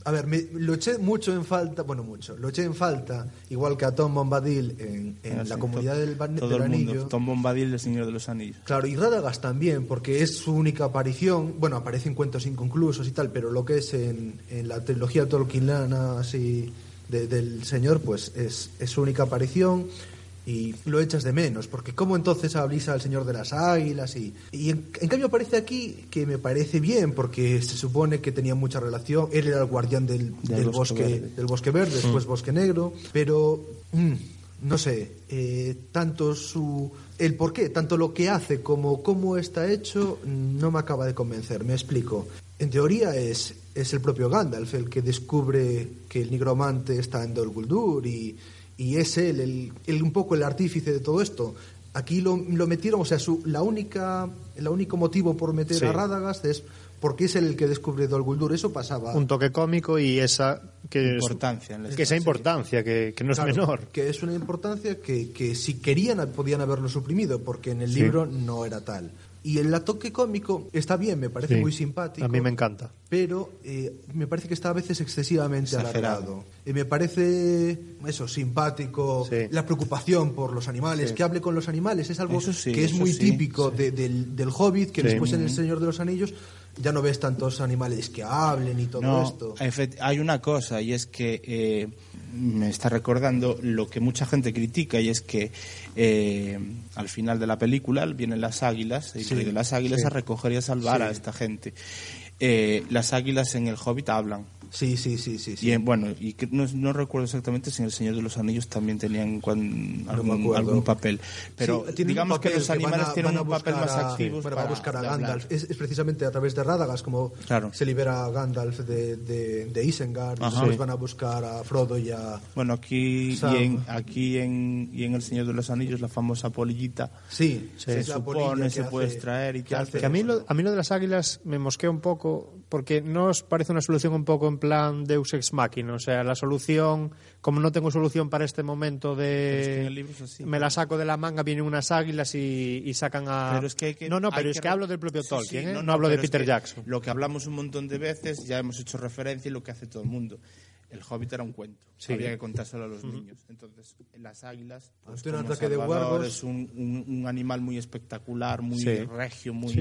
a ver, me, lo eché mucho en falta, bueno, mucho, lo eché en falta, igual que a Tom Bombadil en, en Ah, la sí, comunidad to- del, todo del el mundo. Anillo. Tom Bombadil, el Señor de los Anillos. Claro, y Radagast también, porque es su única aparición, bueno, aparece en cuentos inconclusos y tal, pero lo que es en, en la trilogía Tolkienana así de- del señor, pues es, es su única aparición y lo echas de menos, porque como entonces avisa al señor de las águilas y, y en, en cambio aparece aquí que me parece bien, porque se supone que tenía mucha relación, él era el guardián del, Del del bosque bosque, verde. del bosque verde, después bosque negro, pero mm, no sé, eh, tanto su el por qué, tanto lo que hace como cómo está hecho, mm, no me acaba de convencer. Me explico. En teoría es, es el propio Gandalf el que descubre que el nigromante está en Dol Guldur y, y es él el, el- un poco el artífice de todo esto. Aquí lo, lo metieron, o sea, su, la única, el único motivo por meter Sí. a Radagast es porque es él el que descubre Dol Guldur. Eso pasaba. Un toque cómico y esa que es- Importancia en la que esa importancia que, que no es Claro, menor. Que es una importancia que, que si querían podían haberlo suprimido, porque en el Sí. libro no era tal. Y el toque cómico está bien, me parece Sí. muy simpático. A mí me encanta. Pero eh, me parece que está a veces excesivamente alargado. Y me parece, eso, simpático, Sí. la preocupación por los animales, que hable con los animales, es algo sí, que es muy típico de- del, del Hobbit, que después en El Señor de los Anillos ya no ves tantos animales que hablen y todo No, esto. hay una cosa y es que eh, me está recordando lo que mucha gente critica y es que eh, al final de la película vienen las águilas y de las águilas a recoger y a salvar a esta gente. Eh, las águilas en el Hobbit hablan. Sí, sí, sí, sí. sí. Y en- bueno, y que no, no recuerdo exactamente si en El Señor de los Anillos también tenían cuan- algún, acuerdo. algún papel. Pero Sí, digamos que los animales van a- tienen van a un papel buscar más a- activo. bueno, va a para buscar a. Gandalf. Es, es precisamente a través de Radagast como Claro. se libera a Gandalf de, de, de Isengard. Después Sí. van a buscar a Frodo y a... Bueno, aquí, Sam. y en, aquí en, y en El Señor de los Anillos, la famosa polillita Sí, se supone, que se puede extraer y que hace Que a mí, eso, lo, ¿no? a mí lo de las águilas me mosquea un poco porque no os parece una solución un poco en plan Deus Ex Machina. O sea, la solución, como no tengo solución para este momento es que de... así. me la saco de la manga, vienen unas águilas y, y sacan a... Pero es que hay que- no, no, hay pero es que hablo del propio Sí, Tolkien, sí, ¿eh? no, hablo de Peter Jackson. Lo que hablamos un montón de veces, ya hemos hecho referencia y lo que hace todo el mundo. El Hobbit era un cuento, Sí. había que contárselo a los niños. Entonces, las águilas, pues, como ataque de Salvador, huargos. es un, un- un animal muy espectacular, muy Sí. regio, muy...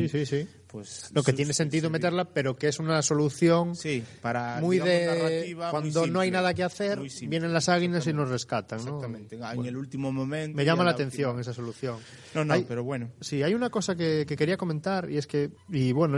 Pues, Lo que tiene sentido meterla, pero que es una solución Sí, para muy de muy cuando no hay nada que hacer, vienen las águilas y nos rescatan, ¿no? Exactamente, en el último momento. Me llama la última- atención esa solución. No, no, Hay- pero bueno. Sí, hay una cosa que, que quería comentar y es que, y bueno,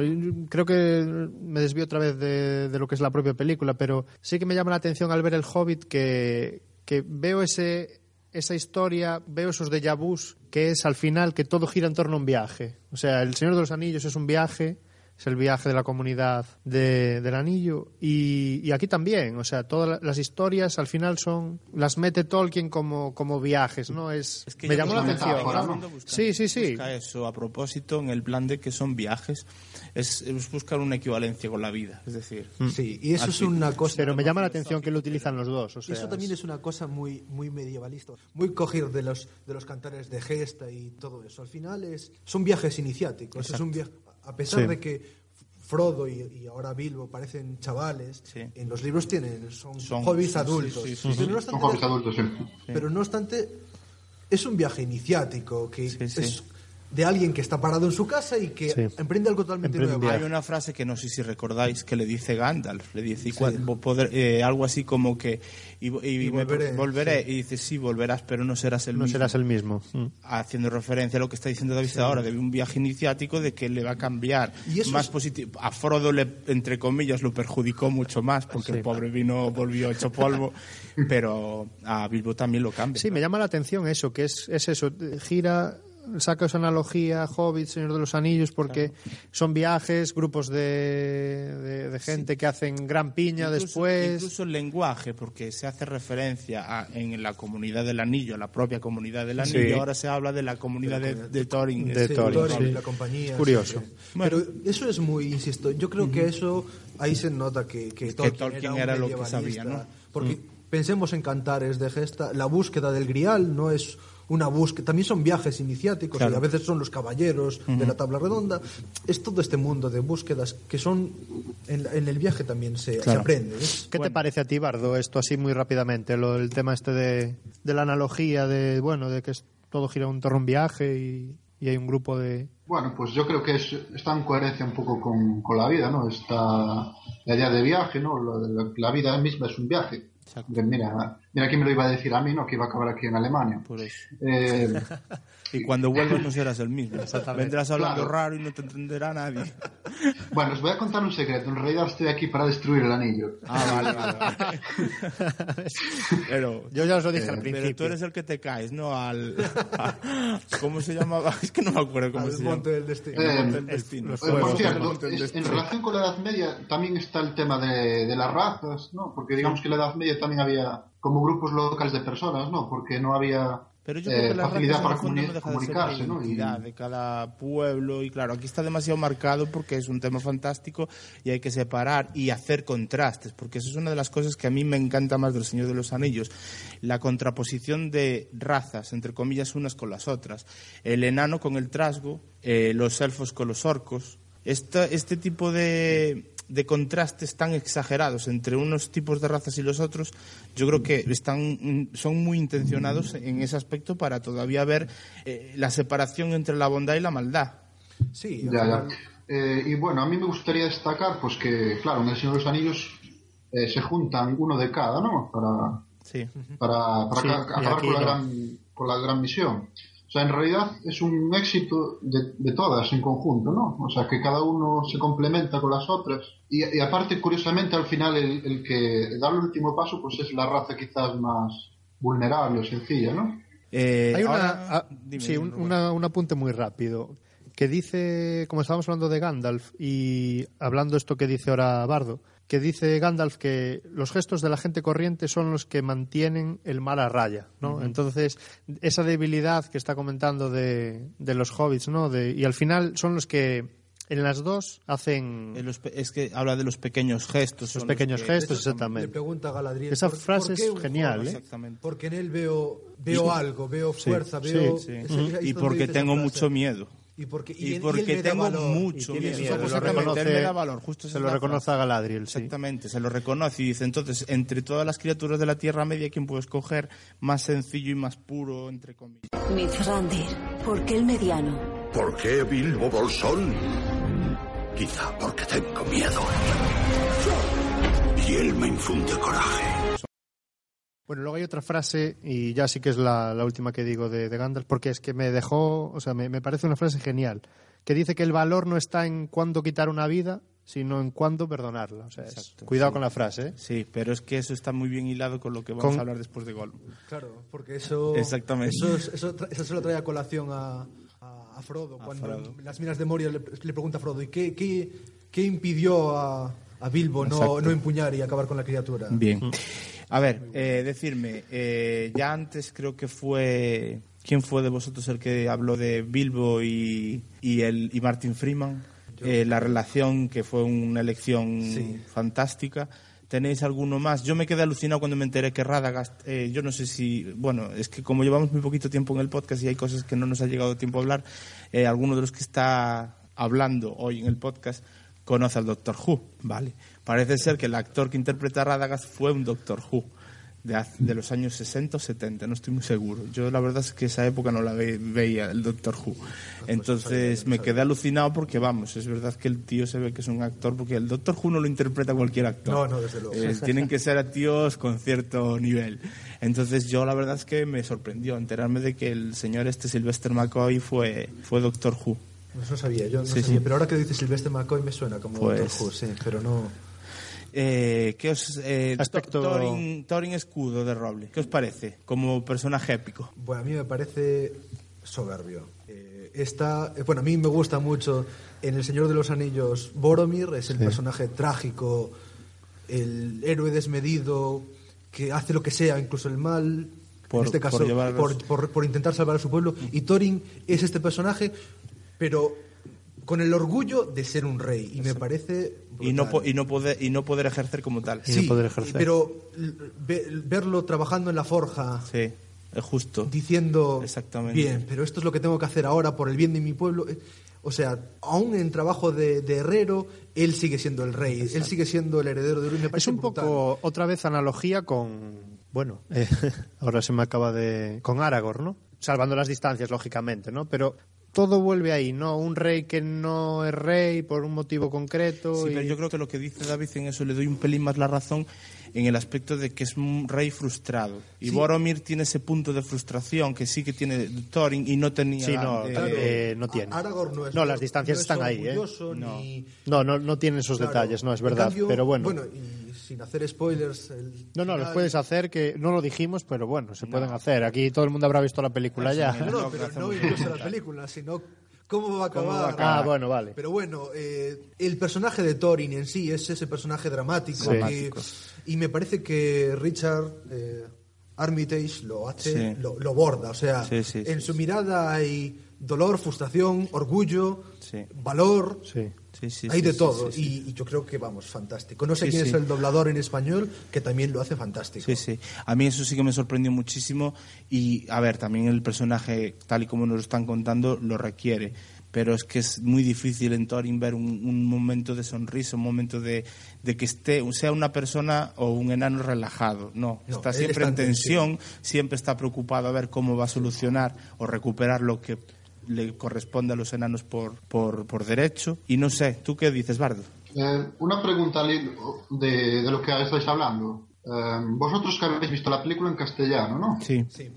creo que me desvío otra vez de, de lo que es la propia película, pero sí que me llama la atención al ver el Hobbit que, que veo ese, esa historia, veo esos déjà vus que es al final que todo gira en torno a un viaje. O sea, El Señor de los Anillos es un viaje, es el viaje de la comunidad de- del anillo y, y aquí también, o sea, todas la- las historias al final son, las mete Tolkien como, como viajes, ¿no? Es, Es que me llamó la que atención. Sí, sí, sí. Busca eso a propósito en el plan de que son viajes. Es, es buscar una equivalencia con la vida. Es decir, Sí, y eso es una cosa... Pero me llama la atención que lo utilizan los dos. O sea, eso también es una cosa muy muy medievalista, muy coger de los de los cantares de gesta y todo eso. Al final es son viajes iniciáticos, es un viaje a pesar Sí. de que Frodo y, y ahora Bilbo parecen chavales, Sí. en los libros tienen son, Son- hobbies sí, adultos. sí, sí, sí, Pero, sí. no Son obstante, hobbies adultos, sí. pero no obstante, es un viaje iniciático que Sí, sí. es de alguien que está parado en su casa y que Sí. emprende algo totalmente Emprende nuevo. Hay una frase que no sé si recordáis que le dice Gandalf, le dice poder- eh, algo así como que y, vo- y Y me- volveré, volveré y dice sí volverás pero no serás el No mismo. serás el mismo. Mm. haciendo referencia a lo que está diciendo David ahora de un viaje iniciático de que le va a cambiar Y eso más es- positivo a Frodo le entre comillas lo perjudicó mucho más porque el pobre vino volvió hecho polvo pero a Bilbo también lo cambia Sí, me llama la atención eso, que es, es eso, gira, saca esa analogía, Hobbit, Señor de los Anillos, porque son viajes, grupos de, de, de gente que hacen gran piña Incluso- después. Incluso el lenguaje, porque se hace referencia a- en la comunidad del anillo, la propia comunidad del anillo, Sí. ahora se habla de la comunidad de, de Thorin. De Sí, Thorin, Thorin sí. y la compañía. Es curioso. Pero eso es muy, insisto, yo creo que eso, ahí se nota que, que Tolkien, era lo que sabía, ¿no? Porque pensemos en Cantares de Gesta, la búsqueda del Grial no es una búsqueda, también son viajes iniciáticos y a veces son los caballeros de la tabla redonda. Es todo este mundo de búsquedas que son, en, la- en el viaje también se, se aprende. Es- ¿Qué te parece a ti, Bardo, esto así muy rápidamente? Lo, el tema este de, de la analogía de, bueno, de que es- todo gira en torno a un viaje y, y hay un grupo de... Bueno, pues yo creo que es, está en coherencia un poco con, con la vida, ¿no? Está la idea de viaje, ¿no? Lo de la, la vida misma es un viaje. De, mira, mira quién me lo iba a decir a mí, ¿no? Que iba a acabar aquí en Alemania. Por eso. Eh, Y cuando vuelvas no serás el mismo. Vendrás hablando Claro. raro y no te entenderá nadie. bueno, os voy a contar un secreto. En realidad estoy aquí para destruir el anillo. Ah, vale, vale. vale. Pero, Yo ya os lo dije al pero principio. tú eres el que te caes, ¿no? Al, a- ¿Cómo se llamaba? Es que no me acuerdo cómo al se llama. monte del destino. Eh, Monte del destino. los Eh, por cierto, Monte del es- en destino. relación con la Edad Media también está el tema de, de las razas, ¿no? Porque digamos que en la Edad Media también había como grupos locales de personas, ¿no? Porque no había Pero yo eh, creo que la facilidad para comuni- no deja de ser comunicarse, la ¿no? Y- identidad de cada pueblo y claro, aquí está demasiado marcado porque es un tema fantástico y hay que separar y hacer contrastes, porque eso es una de las cosas que a mí me encanta más del Señor de los Anillos, la contraposición de razas, entre comillas, unas con las otras. El enano con el trasgo, eh, los elfos con los orcos. Esta- este tipo de, de contrastes tan exagerados entre unos tipos de razas y los otros, yo creo que están, mm, son muy intencionados en ese aspecto para todavía ver eh, la separación entre la bondad y la maldad. Sí, Ya, ya. Eh, y bueno, a mí me gustaría destacar, pues que, claro, en El Señor de los Anillos eh, se juntan uno de cada, ¿no? Para, Sí. para, para Sí, acabar con la, no. gran, con la gran misión. O sea, en realidad es un éxito de, de todas en conjunto, ¿no? O sea, que cada uno se complementa con las otras. Y, y aparte, curiosamente, al final el, el que da el último paso, pues es la raza quizás más vulnerable o sencilla, ¿no? Eh, Hay una, ahora- ah, dime, sí, un, una- un apunte muy rápido que dice, como estábamos hablando de Gandalf y hablando esto que dice ahora Bardo, que dice Gandalf que los gestos de la gente corriente son los que mantienen el mal a raya, ¿no? Entonces, esa debilidad que está comentando de, de los hobbits, ¿no? De, y al final son los que en las dos hacen los es que habla de los pequeños gestos. los pequeños que- gestos, Le exactamente. pregunta a Galadriel. Esa ¿por- frase por qué es genial, joven? ¿eh? Exactamente. Porque en él veo, veo algo, veo fuerza, veo... Sí. es Y porque tengo mucho miedo. Y porque, y, Y, él- y él porque da tengo valor. mucho Y tiene miedo. miedo, lo Exactamente, reconoce- él me da valor, justo se lo reconoce frase. a Galadriel, sí. Exactamente, se lo reconoce y dice, entonces, entre todas las criaturas de la Tierra Media, ¿quién puedo escoger más sencillo y más puro, entre comillas? Mithrandir, ¿por qué el mediano? ¿Por qué Bilbo Bolsón? Quizá porque tengo miedo. Y él me infunde coraje. Bueno, luego hay otra frase, y ya sí que es la, la última que digo de, de Gandalf, porque es que me dejó, o sea, me, me parece una frase genial, que dice que el valor no está en cuándo quitar una vida, sino en cuándo perdonarla. O sea, es- Exacto, cuidado sí. con la frase, ¿eh? Sí, pero es que eso está muy bien hilado con lo que vamos Con- a hablar después de Gollum. Claro, porque eso... Exactamente. Eso, es- eso, eso se lo trae a colación a, a, a Frodo. cuando Frodo. en las minas de Moria le, le pregunta a Frodo, ¿y qué, qué, qué impidió a, a Bilbo no, no empuñar y acabar con la criatura? Bien. Mm. A ver, eh, decirme, eh, ya antes creo que fue... ¿Quién fue de vosotros el que habló de Bilbo y, y, el, y Martin Freeman? Eh, la relación que fue una elección Sí. fantástica. ¿Tenéis alguno más? Yo me quedé alucinado cuando me enteré que Radagast, eh, yo no sé si, bueno, es que como llevamos muy poquito tiempo en el podcast y hay cosas que no nos ha llegado tiempo a hablar, eh, alguno de los que está hablando hoy en el podcast conoce al Doctor Who, ¿vale? Parece ser que el actor que interpreta a Radagast fue un Doctor Who de, de los años 60 o 70, no estoy muy seguro. Yo la verdad es que esa época no la ve- veía, el Doctor Who. Entonces me quedé alucinado porque, vamos, es verdad que el tío se ve que es un actor, porque el Doctor Who no lo interpreta cualquier actor. No, no, desde luego. Eh, tienen que ser a tíos con cierto nivel. Entonces yo la verdad es que me sorprendió enterarme de que el señor este Sylvester McCoy fue, fue Doctor Who. Eso no sabía, yo no Sí, sabía. sí. Pero ahora que dices Sylvester McCoy me suena como Pues- Doctor Who, sí, pero no... Eh, ¿Qué os, eh, Aspecto- To- Thorin, Thorin Escudo de Roble, ¿qué os parece como personaje épico? Bueno, a mí me parece soberbio. Eh, esta, eh, bueno, a mí me gusta mucho en El Señor de los Anillos Boromir, es el personaje trágico, el héroe desmedido, que hace lo que sea, incluso el mal, Por- en este caso, por- por intentar salvar a su pueblo. Y Thorin es este personaje, pero con el orgullo de ser un rey. Y me parece... Y no, y, no poder, y no poder ejercer como tal. Y no poder ejercer. pero ve- verlo trabajando en la forja, Sí, es justo. diciendo Exactamente. bien, pero esto es lo que tengo que hacer ahora por el bien de mi pueblo. Eh, O sea, aún en trabajo de, de herrero, él sigue siendo el rey, él sigue siendo el heredero de Uri. Me Es un brutal. poco otra vez analogía con, bueno, eh, ahora se me acaba de, con Aragorn, ¿no? Salvando las distancias, lógicamente, ¿no? Pero todo vuelve ahí, ¿no? Un rey que no es rey por un motivo concreto. Sí, y- pero yo creo que lo que dice David en eso le doy un pelín más la razón en el aspecto de que es un rey frustrado. Y Boromir tiene ese punto de frustración que sí que tiene Thorin y no tenía. Sí, no, eh, claro, eh, no tiene. Aragorn no es No, las distancias no están ahí, ¿eh? No. ni- No, no, no tiene esos Claro. detalles, no, es verdad. cambio, pero bueno. Bueno, y sin hacer spoilers. el no, no, los final- puedes hacer que no lo dijimos, pero bueno, se pueden hacer. Aquí todo el mundo habrá visto la película ya. No, no, pero no incluso la película, sino cómo va a acabar. ¿Cómo va a acabar? Ah, bueno, vale. Pero bueno, eh, el personaje de Thorin en sí es ese personaje dramático. Sí. que- y me parece que Richard eh, Armitage lo hace, Sí. lo, lo borda. O sea, Sí, sí, en sí, su sí. mirada hay dolor, frustración, orgullo, Sí. valor. Sí. Sí, sí, hay sí, de sí, todo. sí, sí. Y, y yo creo que, vamos, fantástico. No sé Sí, quién sí. es el doblador en español, que también lo hace fantástico. Sí, sí. A mí eso sí que me sorprendió muchísimo y, a ver, también el personaje, tal y como nos lo están contando, lo requiere. Pero es que es muy difícil en Thorin ver un, un momento de sonrisa, un momento de, de que esté, sea una persona o un enano relajado. No, No, está siempre está en en tensión, siempre está preocupado a ver cómo va a solucionar o recuperar lo que le corresponde a los enanos por, por, por derecho. Y no sé, ¿tú qué dices, Bardo? Eh, una pregunta de, de lo que estáis hablando. Eh, vosotros que habéis visto la película en castellano, ¿no? Sí. Sí.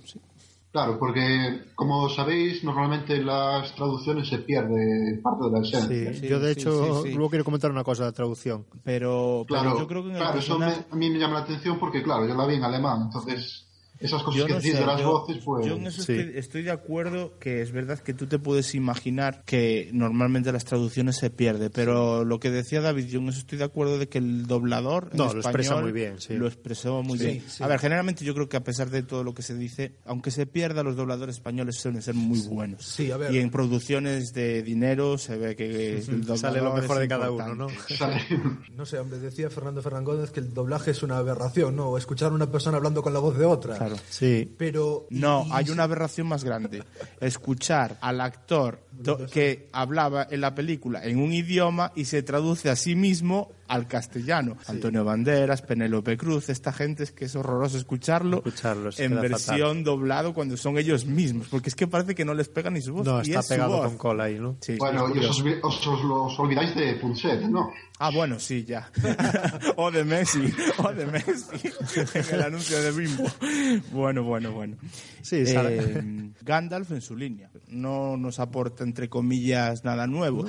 Claro, porque como sabéis, normalmente en las traducciones se pierde parte de la esencia. Sí, Sí, yo de sí, hecho sí, sí. luego quiero comentar una cosa de la traducción. Pero, pero Claro, yo creo que en el claro eso me- a mí me llama la atención porque, claro, yo la vi en alemán, entonces esas cosas Yo que no decís sé, de las yo- voces, pues... yo en eso Sí. estoy, estoy de acuerdo que es verdad que tú te puedes imaginar que normalmente las traducciones se pierde, pero lo que decía David, yo en eso estoy de acuerdo de que el doblador en No, lo expresa español muy bien, sí. lo expresó muy Sí, bien. sí. A ver, generalmente yo creo que a pesar de todo lo que se dice, aunque se pierda, los dobladores españoles suelen ser muy buenos. Sí, a ver. Y en producciones de dinero se ve que el Sale lo mejor es de cada uno. ¿no? No sé, hombre, decía Fernando Fernández que el doblaje es una aberración, ¿no? O escuchar a una persona hablando con la voz de otra. Claro. Sí. Pero. No, y- hay una aberración más grande. Escuchar al actor to- que hablaba en la película en un idioma y se traduce a sí mismo al castellano. Antonio Banderas, Penélope Cruz, esta gente es que es horroroso escucharlo, en versión doblado cuando son ellos mismos, porque es que parece que no les pega ni su voz. No, y está es pegado voz. con cola ahí, ¿no? Sí, sí, Bueno, y os- os- os olvidáis de Punset, ¿no? Ah, bueno, sí, ya. o de Messi, o de Messi, en el anuncio de Bimbo. Bueno, bueno, bueno. Sí. Eh, Gandalf en su línea. No nos aporta, entre comillas, nada nuevo.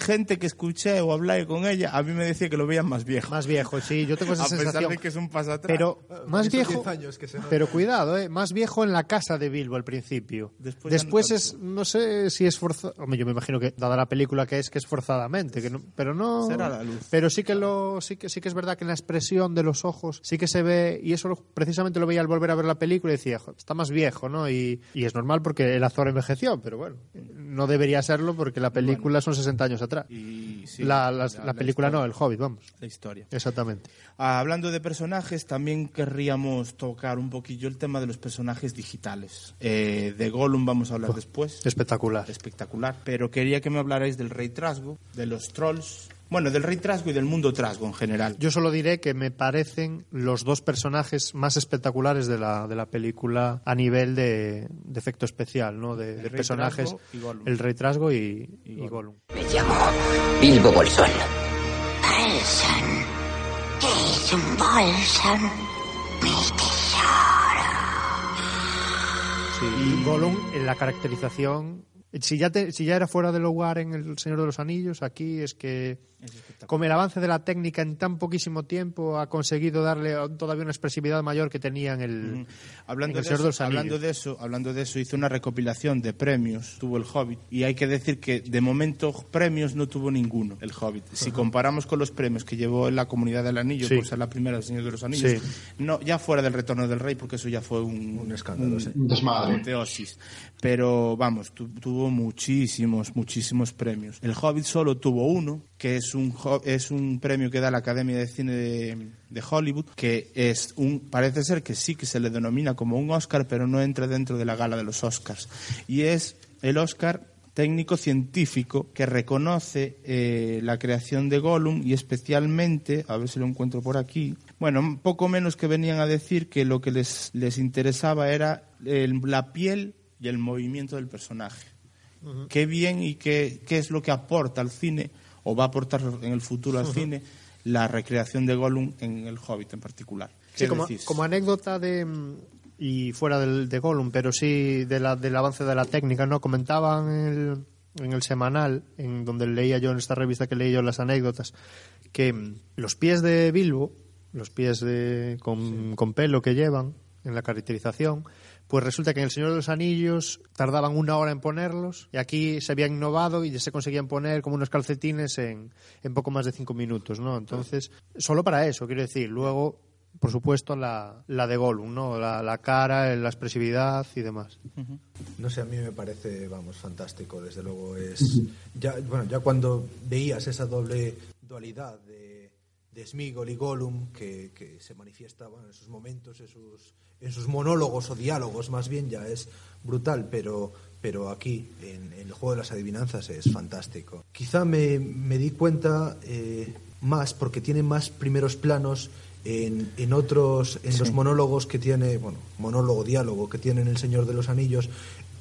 Gente que escuché o hablé con ella, a mí me decía que lo veían más viejo. Más viejo, sí, yo tengo esa a pesar sensación. de que es un paso atrás. Pero más esos viejo. 10 años que se nota. Pero cuidado, ¿eh? Más viejo en la casa de Bilbo al principio. Después no es, no sé si es forzado. Yo me imagino que, dada la película que es, que es forzadamente. Que no, pero no. Será la luz. Pero sí que, lo, sí, que, sí que es verdad que en la expresión de los ojos sí que se ve. Y eso precisamente lo veía al volver a ver la película y decía, "Jo, está más viejo, ¿no? Y, y es normal porque el actor envejeció, pero bueno, no debería serlo porque la película son 60 años años atrás. Y, sí, la, la- la película no. El Hobbit, vamos. La historia. Exactamente. Ah, hablando de personajes, también querríamos tocar un poquillo el tema de los personajes digitales. Eh, de Gollum vamos a hablar después. Espectacular. Espectacular. Pero quería que me hablarais del Rey Trasgo, de los trolls. Bueno, del Rey Trasgo y del mundo Trasgo en general. Yo solo diré que me parecen los dos personajes más espectaculares de la, de la película a nivel de, de efecto especial, ¿no? De, personajes. El Rey Trasgo y, y Gollum. Me llamo Bilbo Bolsón. Bolsón. ¿Qué es un Bolsón? Mi tesoro. Y Gollum, en la caracterización. Si ya, te- si ya era fuera de lugar en El Señor de los Anillos, aquí es que, como el avance de la técnica en tan poquísimo tiempo, ha conseguido darle todavía una expresividad mayor que tenía en el, Hablando en El de, Señor de eso, hablando de eso, hablando de eso, hizo una recopilación de premios, tuvo el Hobbit, y hay que decir que de momento premios no tuvo ninguno el Hobbit. Si comparamos con los premios que llevó en la Comunidad del Anillo Sí. por ser la primera del Señor de los Anillos, Sí. no, ya fuera del Retorno del Rey, porque eso ya fue un, Un escándalo, sí. Un desmadre. apoteosis. Pero vamos, tu- tuvo muchísimos, muchísimos premios. El Hobbit solo tuvo uno, que es un, ho- es un premio que da la Academia de Cine de, de Hollywood, que es un, parece ser que sí que se le denomina como un Oscar, pero no entra dentro de la gala de los Oscars. Y es el Oscar técnico científico que reconoce eh, la creación de Gollum y especialmente, a ver si lo encuentro por aquí, bueno, un poco menos que venían a decir que lo que les, les interesaba era el- la piel y el movimiento del personaje. Qué bien y qué, qué es lo que aporta al cine, o va a aportar en el futuro al cine, la recreación de Gollum en El Hobbit en particular. Sí, ¿Qué como, decís? como anécdota de mm, y fuera del, de Gollum, pero sí de la, del avance de la técnica, ¿no? Comentaban en el, en el semanal, en donde leía yo en esta revista que leí yo las anécdotas, que mm, los pies de Bilbo, los pies de, con, con pelo que llevan en la caracterización, pues resulta que en El Señor de los Anillos tardaban una hora en ponerlos y aquí se habían innovado y ya se conseguían poner como unos calcetines en, en poco más de cinco minutos, ¿no? Entonces, solo para eso, quiero decir. Luego, por supuesto, la, la de Gollum, ¿no? La, la cara, la expresividad y demás. No sé, a mí me parece, vamos, fantástico. Desde luego es. Ya, bueno, ya cuando veías esa doble dualidad de, Smigol y Gollum que, que se manifiesta bueno, en sus momentos, en sus, en sus monólogos o diálogos, más bien, ya es brutal, pero, pero aquí, en, en el juego de las adivinanzas, es fantástico. Quizá me, me di cuenta eh, más porque tiene más primeros planos en, en otros, en los monólogos que tiene, bueno, monólogo, diálogo que tiene en El Señor de los Anillos,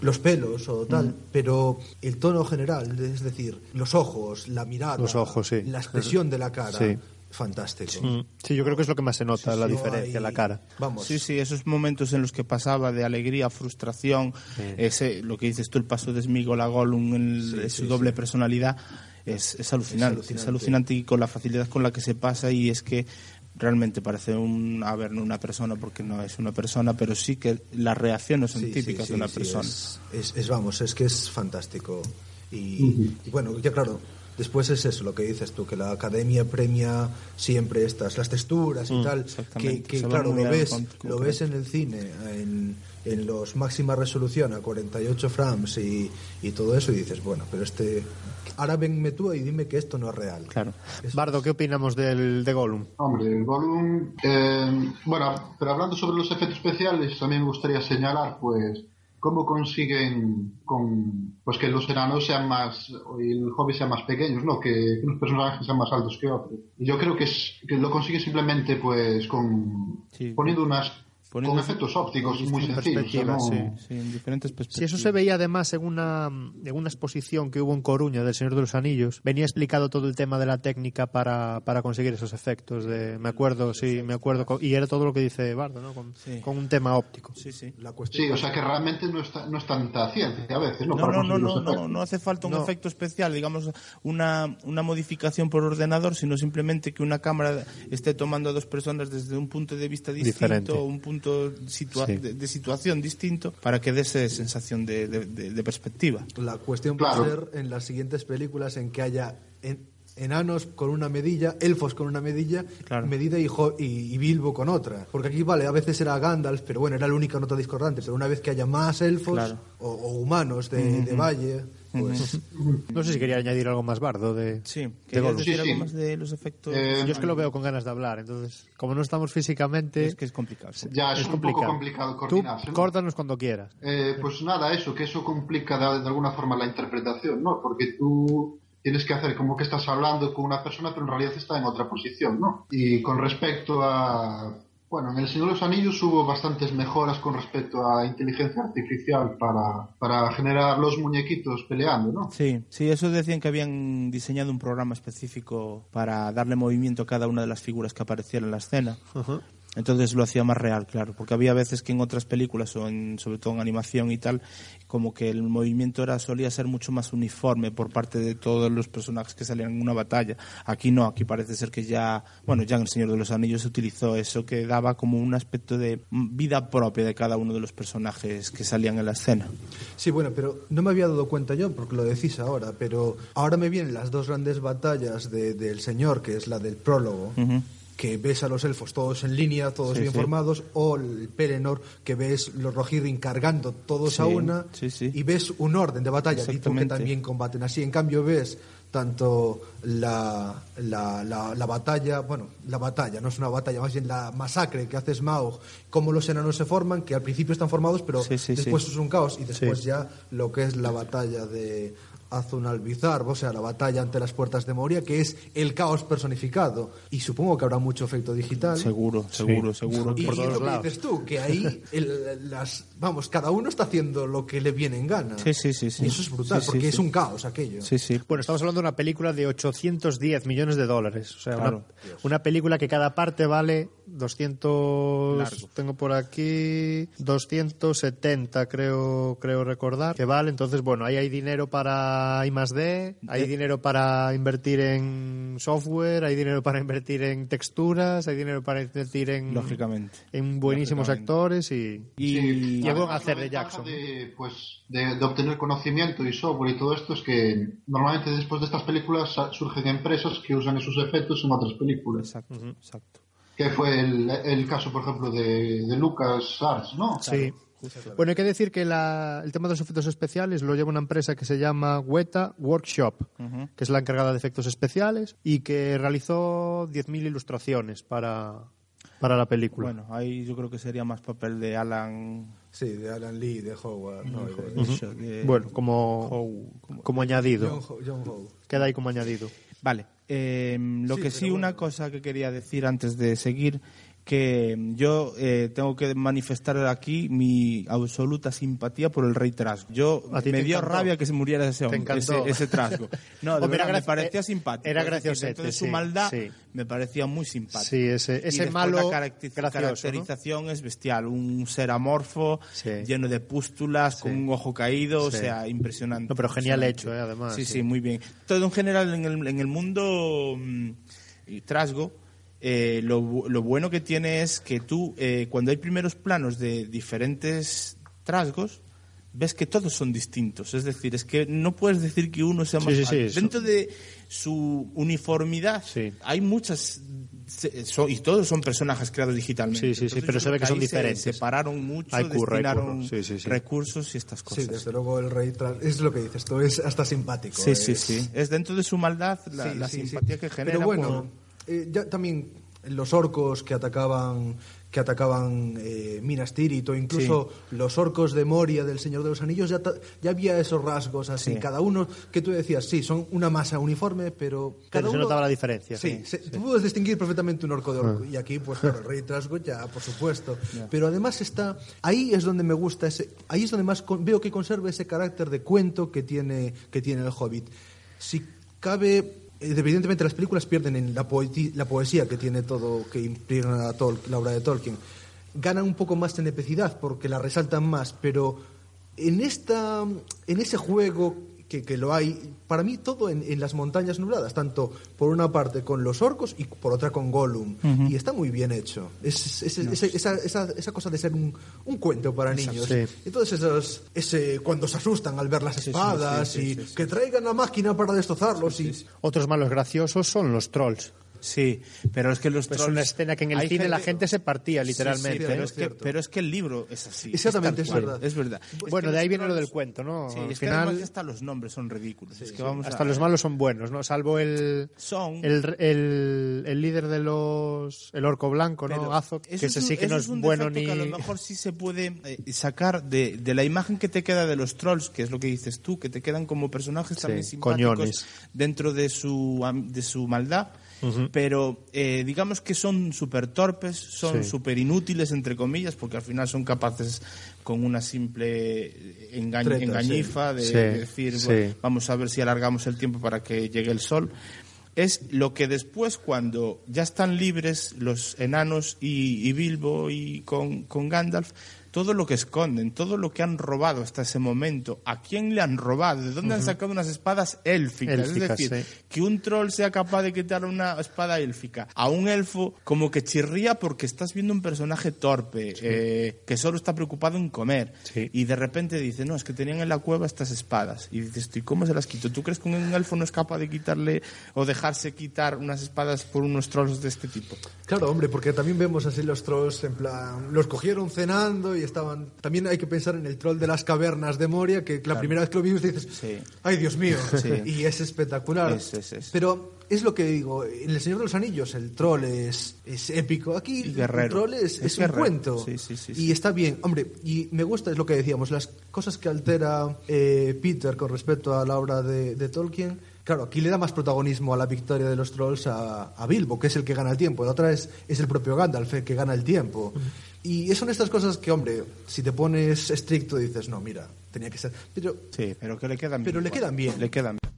los pelos o tal, pero el tono general, es decir, los ojos, la mirada, Los ojos, sí. la expresión de la cara, Sí. Fantástico. Mm. Sí, yo creo que es lo que más se nota, Sí, la sí, diferencia, hay- la cara. Vamos, Sí, sí, esos momentos en los que pasaba de alegría, frustración, ese, lo que dices tú, el paso de Smigol a Gollum, el- su doble personalidad, es, es alucinante, es alucinante. alucinante. y con la facilidad con la que se pasa y es que realmente parece un, a ver, no una persona porque no es una persona, pero sí que las reacciones son Sí, típicas sí, de una sí, persona. Es, es- es, vamos, es que es fantástico. Y, y bueno, ya claro, después es eso lo que dices tú, que la academia premia siempre estas, las texturas y tal, que, claro, lo ves, lo concreto. ves en el cine, en, en los máxima resolución a 48 frames y, y todo eso y dices, bueno, pero este... Ahora venme tú y dime que esto no es real. Claro. Bardo, ¿qué opinamos del, de Gollum? Hombre, el Gollum... eh, bueno, pero hablando sobre los efectos especiales, también me gustaría señalar, pues, cómo consiguen con, pues que los enanos sean más, y el hobby sean más pequeños, ¿no? Que, que los personajes sean más altos que otros. Y yo creo que, es, que lo consigue simplemente, pues, con Sí. poniendo unas, Poniendo con efectos ópticos muy en sencillos. no- sí, sí, en diferentes Si perspectivas. eso se veía además en una, en una exposición que hubo en Coruña del Señor de los Anillos, venía explicado todo el tema de la técnica para, para conseguir esos efectos. De, me acuerdo, sí, me acuerdo. Y era todo lo que dice Bardo, ¿no? Con, Sí. con un tema óptico. Sí, sí. La cuestión Sí, o sea que realmente no, está, no es tanta ciencia a veces, ¿no? No, Para no, no, no, no hace falta un No. efecto especial, digamos, una, una modificación por ordenador, sino simplemente que una cámara esté tomando a dos personas desde un punto de vista distinto, Diferente. un punto situa- Sí. de, de situación distinto, para que dé esa sensación de, de- de- de perspectiva. La cuestión Claro. puede ser en las siguientes películas en que haya en enanos con una medilla, elfos con una medilla, medida y, y, y Bilbo con otra. Porque aquí, vale, a veces era Gandalf, pero bueno, era la única nota discordante. Pero una vez que haya más elfos Claro. o, o humanos de, de valle, pues... No sé si quería añadir algo más bardo de, Sí, de ¿querías Gollum. decir Sí, algo sí. más de los efectos? Eh, Yo es que lo veo con ganas de hablar, entonces, como no estamos físicamente, es que es complicado. sí. Ya es, es un complicado. poco complicado Tú coordinarse. ¿no? córtanos cuando quieras. Eh, pues nada, eso, que eso complica de, de alguna forma la interpretación, ¿no? Porque tú tienes que hacer como que estás hablando con una persona, pero en realidad está en otra posición, ¿no? Y con respecto a... Bueno, en El Señor de los Anillos hubo bastantes mejoras con respecto a inteligencia artificial para, para generar los muñequitos peleando, ¿no? Sí, sí, eso decían que habían diseñado un programa específico para darle movimiento a cada una de las figuras que aparecieran en la escena. Entonces lo hacía más real, claro, porque había veces que en otras películas, o en, sobre todo en animación y tal, como que el movimiento era solía ser mucho más uniforme por parte de todos los personajes que salían en una batalla. Aquí no, aquí parece ser que ya, bueno, ya en El Señor de los Anillos se utilizó eso que daba como un aspecto de vida propia de cada uno de los personajes que salían en la escena. Sí, bueno, pero no me había dado cuenta yo, porque lo decís ahora, pero ahora me vienen las dos grandes batallas de- del Señor, que es la del prólogo. Que ves a los elfos todos en línea, todos Sí, bien sí. formados, o el Pelennor, que ves los Rohirrim cargando todos a una, y ves un orden de batalla, tipo que también combaten así. En cambio ves tanto la, la, la, la batalla, bueno, la batalla, no es una batalla, más bien la masacre que hace Smaug, cómo los enanos se forman, que al principio están formados, pero Sí, sí, después sí. es un caos, y después ya lo que es la batalla de Azunalbizar, o sea, la batalla ante las puertas de Moria, que es el caos personificado. Y supongo que habrá mucho efecto digital. Seguro, seguro, seguro. Y, por y todos lo que lados. dices tú, que ahí el- las, vamos, cada uno está haciendo lo que le viene en gana. Sí, sí, sí, sí. Y eso es brutal, Sí, sí, porque sí. es un caos aquello. Sí, sí. Bueno, estamos hablando de una película de 810 millones de dólares. O sea, Claro. una, una película que cada parte vale 200... Largo. Tengo por aquí 270, creo, creo recordar, que vale. Entonces, bueno, ahí hay dinero para I más D, hay De- dinero para invertir en software, hay dinero para invertir en texturas, hay dinero para invertir en... Lógicamente. En buenísimos Lógicamente. actores y... Y Sí, a hacer la de Jackson. De, pues, de, de obtener conocimiento y software y todo esto es que normalmente después de estas películas surgen empresas que usan esos efectos en otras películas. Exacto, exacto. Que fue el, el caso, por ejemplo, de, de Lucas Arts, ¿no? Sí. Bueno, hay que decir que la- el tema de los efectos especiales lo lleva una empresa que se llama Weta Workshop, que es la encargada de efectos especiales y que realizó 10.000 ilustraciones para, para la película. Bueno, ahí yo creo que sería más papel de Alan. Sí, de Alan Lee, de Howard. no, de- Ujú. de- Bueno, como, Howe, como- como añadido. John, Ho- John Howe. Queda ahí como añadido. Vale. eh, lo Sí, que sí, una bueno. cosa que quería decir antes de seguir, que yo eh, tengo que manifestar aquí mi absoluta simpatía por el rey Trasgo. Yo me dio encantó. rabia que se muriera ese hombre, ese, ese Trasgo. No, de verdad, era me parecía eh, simpático. era Es decir, graciosete, dentro de su sí, maldad sí. me parecía muy simpático. Sí, ese, Y ese después malo la caracteriz- gracioso, ¿no? caracterización es bestial, un ser amorfo, Sí. lleno de pústulas, con Sí. un ojo caído, o Sí. sea, impresionante. No, pero genial hecho, eh, además, Sí, sí. sí, muy bien. Todo en general en el, en el mundo mm, y Trasgo, eh, lo, lo bueno que tiene es que tú, eh, cuando hay primeros planos de diferentes trasgos, ves que todos son distintos. Es decir, es que no puedes decir que uno sea más Sí, sí, sí, fácil. eso- Dentro de su uniformidad Sí. hay muchas... so- y todos son personajes creados digitalmente. Sí, sí, sí, pero se ve que son se diferentes. separaron mucho, Hay curro, hay destinaron curro. Sí, sí, sí. recursos y estas cosas. Sí, desde luego el rey es lo que dices, esto es hasta simpático. Sí, sí, es- sí. Es dentro de su maldad la, Sí, la sí, sí. simpatía que genera. Pero bueno, por- eh, ya también los orcos que atacaban que atacaban eh, Minas Tirith o incluso los orcos de Moria del Señor de los Anillos ya, ya había esos rasgos así Sí. cada uno que tú decías sí son una masa uniforme pero cada Pero se uno notaba la diferencia. Sí, se- tú puedes distinguir perfectamente un orco de orco. Ah. Y aquí, pues el rey Trasgo ya, por supuesto. Pero además está. Ahí es donde me gusta ese. Ahí es donde más con- veo que conserva ese carácter de cuento que tiene, que tiene el Hobbit. Si cabe. Evidentemente las películas pierden en la, la poesía que tiene todo, que impregna la obra de Tolkien. Ganan un poco más en epicidad porque la resaltan más, pero en, esta, en ese juego que, que lo hay, para mí, todo en, en las montañas nubladas, tanto por una parte con los orcos y por otra con Gollum. Y está muy bien hecho. Es, es- es- esa, esa- esa cosa de ser un, un cuento para niños. Sí. Todos esos, ese, cuando se asustan al ver las espadas sí, sí, y que traigan la máquina para destrozarlos. y Otros malos graciosos son los trolls. Sí, pero es que los Es trolls- una escena que en el cine la gente se partía, literalmente. Sí, sí, pero, ¿eh? es que, pero es que el libro es así. Exactamente, es, es verdad. Es verdad. Bueno, Es que de ahí viene lo del cuento, ¿no? Sí, Al es que final, ya hasta los nombres son ridículos. es que vamos hasta a- los malos son buenos, ¿no? Salvo el, Son- el, el, el líder de los... el orco blanco, ¿no? Eso que es ese sí que eso no es es un bueno ni... que a lo mejor sí se puede eh, sacar de, de la imagen que te queda de los trolls, que es lo que dices tú, que te quedan como personajes también simpáticos coñones. dentro de su, am- de su maldad. Pero eh, digamos que son súper torpes, son Sí. súper inútiles, entre comillas, porque al final son capaces con una simple enga- Treta, engañifa de, Sí, de decir, sí. bueno, vamos a ver si alargamos el tiempo para que llegue el sol. Es lo que después, cuando ya están libres los enanos y, y Bilbo y con, con Gandalf, todo lo que esconden, todo lo que han robado hasta ese momento, a quién le han robado, de dónde han sacado unas espadas élficas. Élficas, es decir, sí. que un troll sea capaz de quitar una espada élfica a un elfo, como que chirría porque estás viendo un personaje torpe, eh, que solo está preocupado en comer. Sí. Y de repente dice, no, es que tenían en la cueva estas espadas. Y dices, ¿y cómo se las quito? ¿Tú crees que un elfo no es capaz de quitarle o dejarse quitar unas espadas por unos trolls de este tipo? Claro, hombre, porque también vemos así los trolls, en plan, los cogieron cenando y estaban... También hay que pensar en el troll de las cavernas de Moria, que la primera vez que lo vimos dices, Sí. ¡ay, Dios mío! Sí. Y es espectacular. Es, es, es. Pero es lo que digo, en El Señor de los Anillos el troll es, es épico. Aquí el troll es, Es un cuento. Sí, sí, sí, y está bien. Hombre, y me gusta, es lo que decíamos, las cosas que altera eh, Peter con respecto a la obra de, de Tolkien. Claro, aquí le da más protagonismo a la victoria de los trolls a, a Bilbo, que es el que gana el tiempo. La otra es, es el propio Gandalf el que gana el tiempo. Y son estas cosas que, hombre, si te pones estricto dices, no, mira, tenía que ser. Pero Sí, pero que le quedan Pero bien. le Juan. quedan bien. Le quedan bien.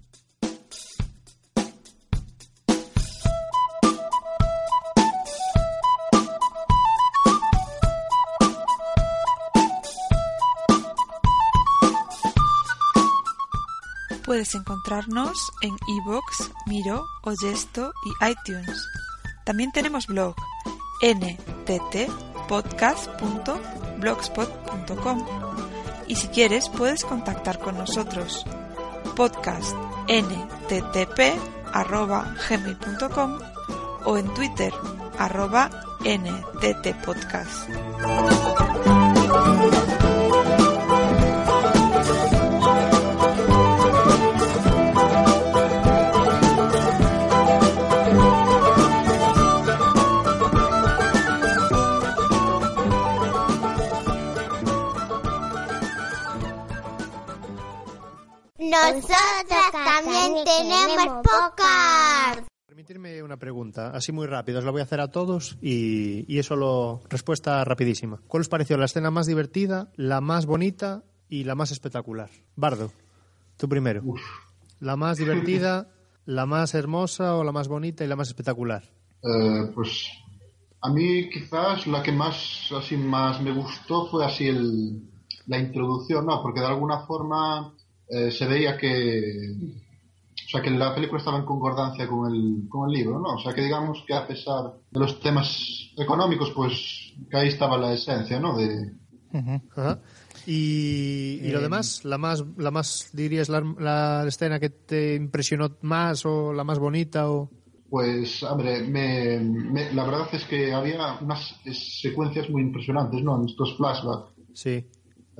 Puedes encontrarnos en iVoox, Miro, Oyesto y iTunes. También tenemos blog nttpodcast.blogspot.com y si quieres puedes contactar con nosotros podcast nttp@gmail.com o en Twitter arroba nttpodcast. Nosotros también tenemos podcast. Permitirme una pregunta, así muy rápida, os la voy a hacer a todos y, y es solo respuesta rapidísima. ¿Cuál os pareció la escena más divertida, la más bonita y la más espectacular? Bardo, tú primero. ¿La más divertida, la más hermosa o la más bonita y la más espectacular? Eh, pues a mí quizás la que más así más me gustó fue así el, la introducción, ¿no? Porque de alguna forma eh, se veía que o sea que la película estaba en concordancia con el, con el libro, ¿no? O sea que digamos que a pesar de los temas económicos, pues que ahí estaba la esencia, ¿no? De, Ajá. Y, y lo demás, la más, la más dirías la, la escena que te impresionó más o la más bonita o Pues, hombre, me, me- la verdad es que había unas secuencias muy impresionantes, ¿no? En estos flashbacks, sí.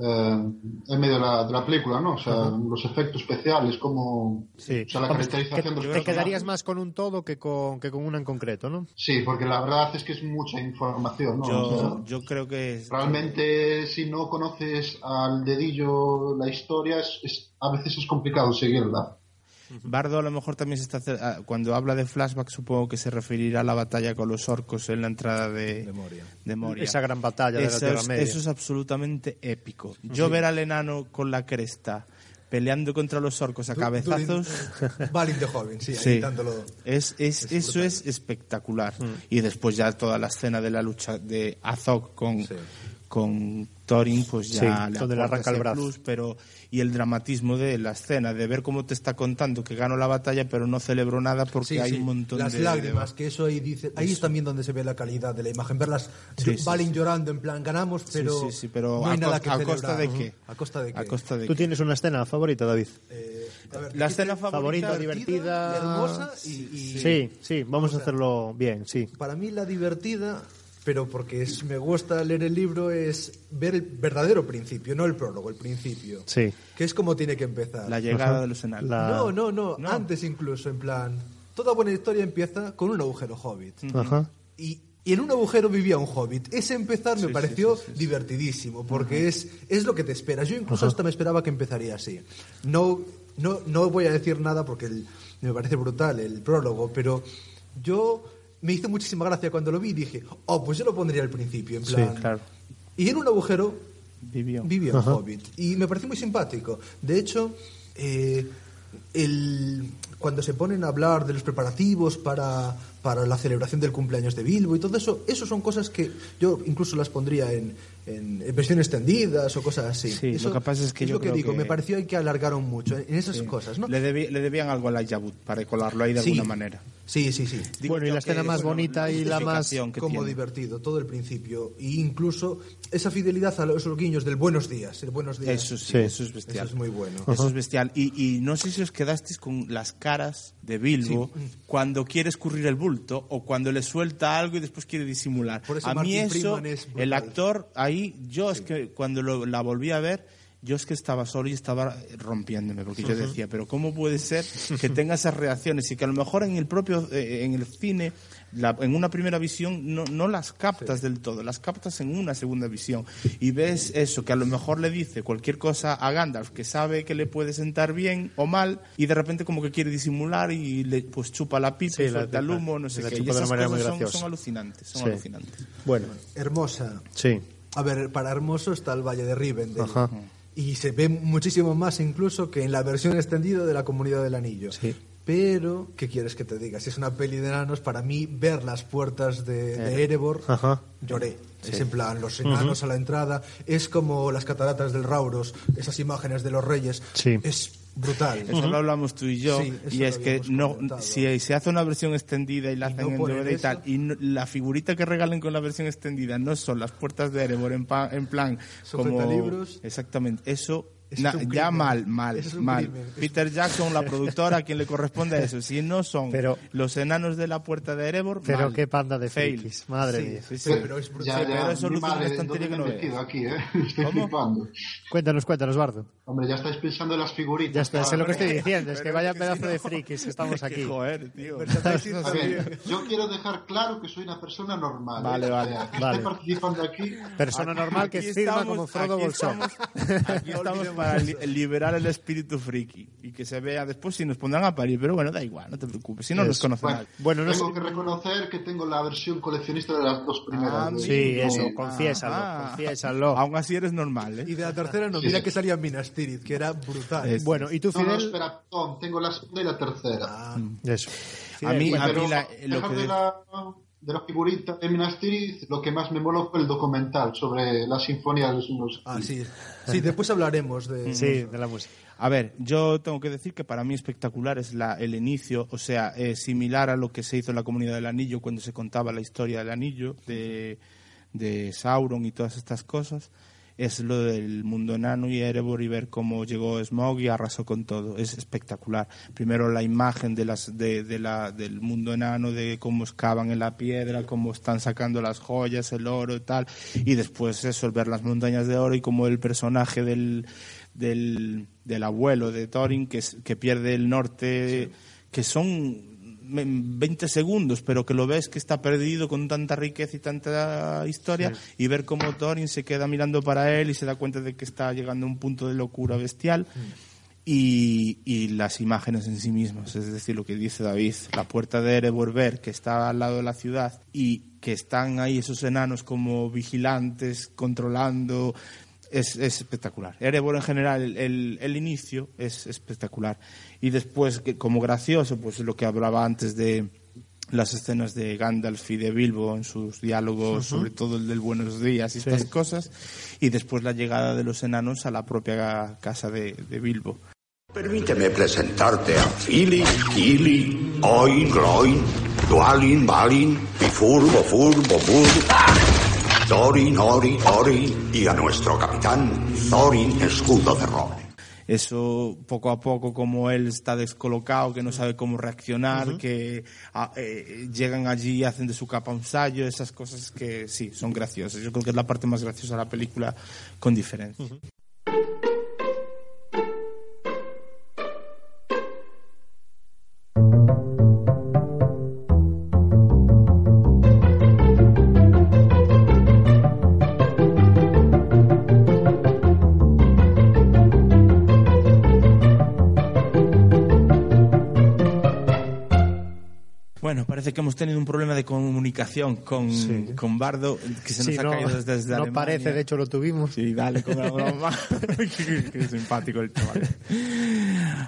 Eh, en medio de la, de la película, ¿no? O sea, los efectos especiales, como... Sí. O sea, la Vamos, caracterización que- de los te quedarías más con un todo que con, que con una en concreto, ¿no? Sí, porque la verdad es que es mucha información, ¿no? O sea, Yo, yo creo que es- realmente, si no conoces al dedillo la historia, es, es- a veces es complicado seguirla. Bardo a lo mejor también se está ah, cuando habla de flashback supongo que se referirá a la batalla con los orcos en la entrada de, de Moria. Esa gran batalla de la Eso Tierra es, Media. eso es absolutamente épico. Yo ver al enano con la cresta peleando contra los orcos a cabezazos Balin de joven, sí, ahí Sí. dándolo. es, es- eso es espectacular. Y después ya toda la escena de la lucha de Azog con, con Thorin pues ya Sí, le donde le aporta arranca el brazo. plus, pero y el dramatismo de la escena de ver cómo te está contando que ganó la batalla pero no celebró nada porque Sí, hay sí, un montón las de lágrimas de- que eso ahí dice ahí es también donde se ve la calidad de la imagen verlas Sí, yo- sí, Valen sí. llorando en plan ganamos pero sí, sí, pero no hay a, nada cos- que a costa de qué a costa de qué a costa de ¿Tú qué tienes una escena favorita, David? Eh, a ver, la escena favorita, Favorita, divertida. hermosa y, y- Sí, sí, vamos a hacerlo bien, sí. para mí la divertida pero porque es, me gusta leer el libro es ver el verdadero principio no el prólogo el principio Sí. que es como tiene que empezar la llegada Ajá. de los enanos La- no, no no No. antes incluso en plan toda buena historia empieza con un agujero hobbit Ajá. y, y en un agujero vivía un hobbit. Ese empezar me Sí, pareció sí, sí, sí. divertidísimo, porque es, es lo que te esperas. Yo incluso hasta me esperaba que empezaría así. No, no, no voy a decir nada porque el- me parece brutal el prólogo, pero yo me hizo muchísima gracia cuando lo vi y dije, oh, pues yo lo pondría al principio, en Sí, plan... claro Y en un agujero vivió un hobbit. Y me pareció muy simpático. De hecho, eh, el, cuando se ponen a hablar de los preparativos para, para la celebración del cumpleaños de Bilbo y todo eso, eso son cosas que yo incluso las pondría en, en, en versiones extendidas o cosas así. Sí, Eso lo que pasa es que es yo lo que creo digo, que- me pareció que alargaron mucho en esas Sí. cosas, ¿no? le, debí- le debían algo a la Yabut para colarlo ahí de Sí. alguna manera Sí, sí, sí. Digo Bueno, y la escena que, más bueno, bonita y la más- que como tiene. divertido todo el principio e incluso esa fidelidad a los guiños del buenos días el buenos días Eso sí, Sí. eso es bestial. Eso es muy bueno. Eso es bestial. Y, y no sé si os quedasteis con las caras de Bilbo cuando quiere escurrir el bulto o cuando le suelta algo y después quiere disimular. Por eso a mí Martin eso, Freeman es brutal. el actor ahí, yo es que cuando lo- la volví a ver, yo es que estaba solo y estaba rompiéndome porque yo decía, pero ¿cómo puede ser que tenga esas reacciones y que a lo mejor en el propio, eh, en el cine, la- en una primera visión no, no las captas del todo, las captas en una segunda visión y ves eso, que a lo mejor le dice cualquier cosa a Gandalf que sabe que le puede sentar bien o mal y de repente como que quiere disimular y le pues chupa la pipa Sí, y la- suelta el humo, no sé la qué. Y esas cosas son, alucinantes, son Sí. alucinantes. Bueno, Hermosa. sí. A ver, para hermoso está el Valle de Rivendell. Ajá. Y se ve muchísimo más incluso que en la versión extendida de la Comunidad del Anillo. Sí. Pero, ¿qué quieres que te diga? Si es una peli de enanos, para mí ver las puertas de, de Erebor, Ajá. lloré. Es en plan, los enanos a la entrada, es como las cataratas del Rauros, esas imágenes de los reyes. Sí. Es brutal. Eso lo hablamos tú y yo, Sí, y es que no, comentado. si se hace una versión extendida y la Y hacen no en DVD y tal, y no- la figurita que regalen con la versión extendida no son las puertas de Erebor en, pa- en plan como Sujetalibros. exactamente eso. Es ya mal, mal, es mal. crimen. Peter Jackson, la productora, a quien le corresponde eso. Si no son Pero- los enanos de la puerta de Erebor, Pero mal. qué panda de Fail. frikis, madre Sí, mía. Sí, sí. Pero, es brutal. Pero eso ¿dónde que no aquí, ¿eh? Estoy ¿Cómo? flipando. Cuéntanos, cuéntanos, Bardo. Hombre, ya estáis pensando en las figuritas. Ya está, sé lo que estoy diciendo, es que vaya que pedazo si no- de frikis estamos aquí. Joder, tío. A ver, yo quiero dejar claro que soy una persona normal. Vale, ¿eh? O vale, sea, que vale. esté participando aquí. Persona normal que Aquí firma estamos- como Frodo aquí Bolsón. Aquí estamos para li- liberar el espíritu friki y que se vea después si nos pondrán a parir, pero bueno, da igual, no te preocupes, si no nos conocen Bueno. Bueno, no tengo sé- que reconocer que tengo la versión coleccionista de las dos primeras. Ah, Sí, eso, de- confiésalo, Ah. confiésalo. Aún así eres normal, ¿eh? Y de la tercera no, Sí, mira que salía Minas Tirith, que era brutal. Es- Bueno, ¿y tú, No, no, Fidel? espera, tengo la segunda y la tercera. Ah, Eso. A mí, a mí la- lo que... de, la, de la figurita de Minas Tirith, lo que más me moló fue el documental sobre la sinfonía de los unos. ah, sí. Sí, después hablaremos de... Sí, de la música. A ver, yo tengo que decir que para mí espectacular es la, el inicio, o sea, eh, similar a lo que se hizo en la Comunidad del Anillo cuando se contaba la historia del Anillo, de, de Sauron y todas estas cosas. Es lo del mundo enano y Erebor y ver cómo llegó Smog y arrasó con todo. Es espectacular. Primero la imagen de las, de, de la, del mundo enano, de cómo excavan en la piedra, cómo están sacando las joyas, el oro y tal. Y después eso, ver las montañas de oro y cómo el personaje del, del, del abuelo de Thorin que, que pierde el norte, que son 20 segundos, pero que lo ves que está perdido con tanta riqueza y tanta historia, y ver cómo Thorin se queda mirando para él y se da cuenta de que está llegando a un punto de locura bestial. Y, y las imágenes en sí mismas, es decir, lo que dice David, la puerta de Erebor ver que está al lado de la ciudad y que están ahí esos enanos como vigilantes, controlando, es, es espectacular. Erebor en general, el, el- el inicio es espectacular. Y después, que como gracioso, pues lo que hablaba antes de, las escenas de Gandalf y de Bilbo en sus diálogos, sobre todo el del buenos días y estas cosas, y después la llegada de los enanos a la propia casa de, de Bilbo. Permíteme presentarte a Fili, Kili, Oin, Gloin, Dualin, Balin, Bifur, Bofur, Bofur, Thorin, Ori, Ori y a nuestro capitán, Thorin, escudo de roble. eso poco a poco como él está descolocado, que no sabe cómo reaccionar, que ah, eh, llegan allí y hacen de su capa un sallo, esas cosas que sí, son graciosas. Yo creo que es la parte más graciosa de la película con diferencia. Parece que hemos tenido un problema de comunicación con, con Bardo, que se nos Sí, ha no, caído desde, desde no Alemania. parece, de hecho lo tuvimos. Sí, dale con la broma. qué, qué simpático el chaval.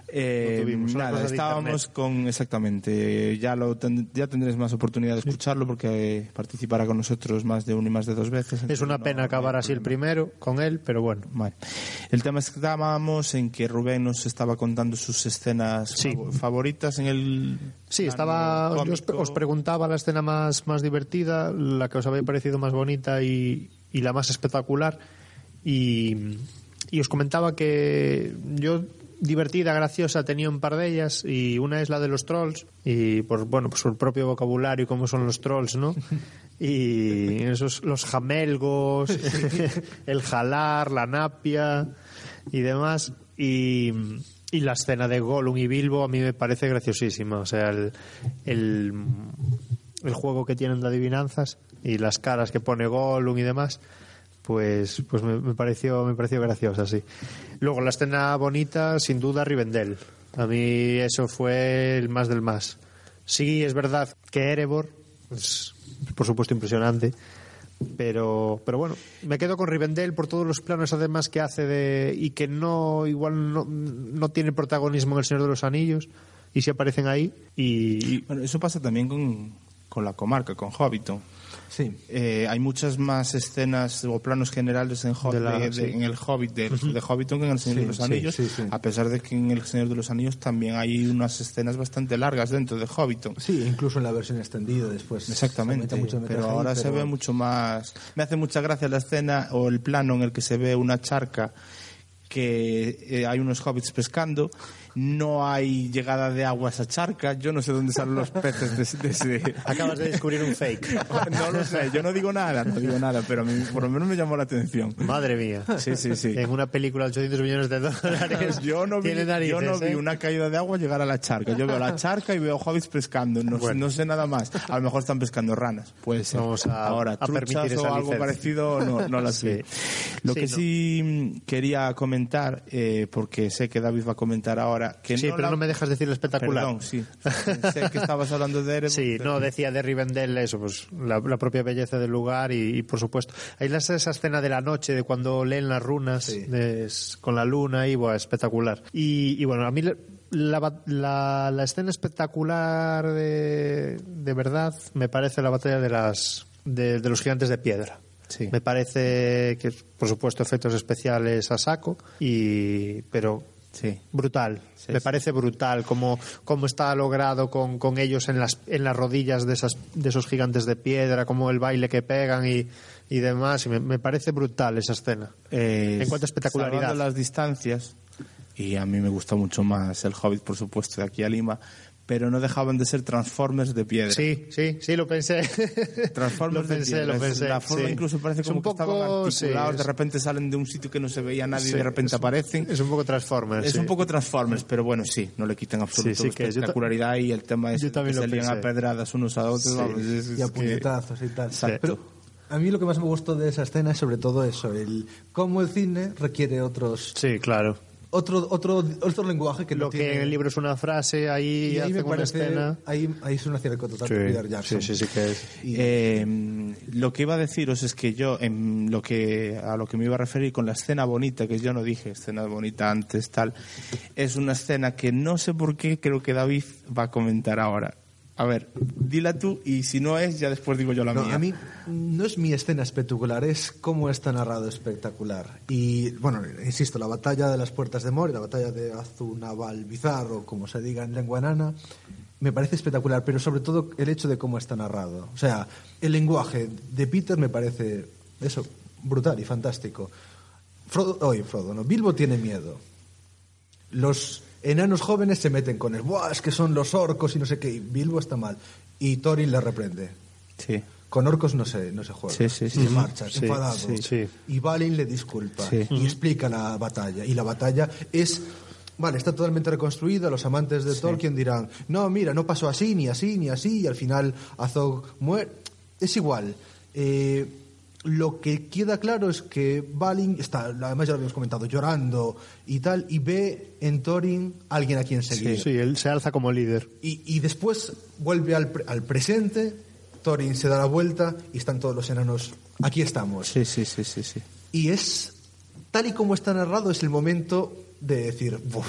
Eh, Lo tuvimos, nada, estábamos con exactamente. Ya lo ten- ya tendréis más oportunidad de escucharlo porque participará con nosotros más de una y más de dos veces. Es una pena acabar así el primero con él, pero bueno. Vale. El tema es que estábamos en que Rubén nos estaba contando sus escenas fav- favoritas en el. Sí, estaba. Yo os, preguntaba la escena más, más divertida, la que os había parecido más bonita y, y la más espectacular. Y, y os comentaba que yo divertida, graciosa, tenía un par de ellas y una es la de los trolls y por bueno por el propio vocabulario cómo son los trolls, ¿no? Y esos los jamelgos, el jalar, la napia y demás y y la escena de Gollum y Bilbo a mí me parece graciosísima. O sea, el, el, juego que tienen de adivinanzas y las caras que pone Gollum y demás, pues, pues me, me pareció, me pareció graciosa, sí. Luego, la escena bonita, sin duda, Rivendell. A mí eso fue el más del más. Sí, es verdad que Erebor es, por supuesto, impresionante. Pero, pero bueno, me quedo con Rivendell por todos los planos además que hace de y que no igual no, no tiene protagonismo en El Señor de los Anillos y si aparecen ahí y, Bueno, eso pasa también con, con la comarca, con Hobbiton. Sí. Eh, hay muchas más escenas o planos generales en, Hob- De la- de- de- sí. en el Hobbit de, Hobbiton que en el Señor Sí, de los Anillos, a pesar de que en el Señor de los Anillos también hay unas escenas bastante largas dentro de Hobbiton. Sí, incluso en la versión extendida después. Exactamente, pero ahí, ahora se ve mucho más. Me hace mucha gracia la escena o el plano en el que se ve una charca que eh, hay unos hobbits pescando, no hay llegada de agua a esa charca, yo no sé dónde salen los peces de, ese- de acabas de descubrir un fake. No lo sé, yo no digo nada, no digo nada, pero a mí por lo menos me llamó la atención. Madre mía. Sí, sí, sí. En una película de 800 millones de dólares. Yo no vi, tiene yo narices, no vi ¿eh? una caída de agua llegar a la charca. Yo veo la charca y veo hobbits pescando. No, sé- Bueno. no sé nada más. A lo mejor están pescando ranas. Puede ser. Vamos a- Ahora, a permitir esa o algo licencia. parecido no, no las Sí. vi. Lo Sí, que no. sí quería comentar, eh, porque sé que David va a comentar ahora, que Sí, no pero la- no me dejas decir espectacular. Perdón, sí. Sé que estabas hablando de Erebor. Sí, pero- no, decía de Rivendell eso, pues la, la propia belleza del lugar y, y, por supuesto. Hay la- esa escena de la noche, de cuando leen las runas Sí. de- s- con la luna y bueno, espectacular. Y, y bueno, a mí la- la escena espectacular de, de verdad me parece la batalla de las de, de los gigantes de piedra. Sí. Me parece que, por supuesto, efectos especiales a saco, y pero Sí. brutal. Sí, Me sí. parece brutal cómo, cómo está logrado con, con ellos en las, en las rodillas de, esas, de esos gigantes de piedra, como el baile que pegan y, y demás. Y me, me parece brutal esa escena. Eh, En cuanto a espectacularidad. las distancias, y a mí me gusta mucho más el Hobbit, por supuesto, de aquí a Lima, pero no dejaban de ser Transformers de piedra. Sí, sí, sí, lo pensé. Transformers lo de pensé, piedra. lo pensé. La forma sí. incluso parece Es como un que estaban poco, articulados, sí, de repente salen de un sitio que no se veía nadie y sí, de repente es un- aparecen. Es un poco Transformers. Es sí. un poco Transformers, pero bueno, sí, no le quitan que ta- espectacularidad y el tema es que también se lo lían a pedradas unos a otros. Sí, vamos, es- y a que- puñetazos y tal. Exacto. Pero a mí lo que más me gustó de esa escena es sobre todo eso, el cómo el cine requiere otros Sí, claro. Otro otro otro lenguaje que Lo no que tiene. en el libro es una frase, ahí, y ahí me hacen una parece escena. ahí ahí es una acierto total de Peter Jackson. sí, sí, sí que es. Y- Eh, lo que iba a deciros es que yo, en lo que, a lo que me iba a referir con la escena bonita, que yo no dije escena bonita antes, tal, es una escena que no sé por qué creo que David va a comentar ahora. A ver, dila tú y si no es, ya después digo yo la No, mía. a mí no es mi escena espectacular, es cómo está narrado espectacular. Y bueno, insisto, la batalla de las puertas de Mori, la batalla de Azunaval Bizarro, como se diga en lengua enana, me parece espectacular, pero sobre todo el hecho de cómo está narrado. O sea, el lenguaje de Peter me parece eso brutal y fantástico. Frodo, oye, Frodo, no, Bilbo tiene miedo. Los enanos jóvenes se meten con él. Buah, es que son los orcos y no sé qué. Y Bilbo está mal. Y Thorin le reprende. Sí. Con orcos no se, no se juega. Sí, sí, sí. se marcha, Sí, enfadado. sí, sí. Y Balin le disculpa. Sí. Y explica la batalla. Y la batalla es... Vale, está totalmente reconstruida. Los amantes de Tolkien dirán, no, mira, no pasó así, ni así, ni así. Y al final Azog muere. Es igual. Eh, lo que queda claro es que Balin está, además ya lo habíamos comentado, llorando y tal, y ve en Thorin alguien a quien seguir. Sí, él se alza como líder. Y, y después vuelve al, al presente, Thorin se da la vuelta y están todos los enanos. Aquí estamos. Sí, sí, sí, sí, sí. Y es, tal y como está narrado, es el momento de decir, "Buf".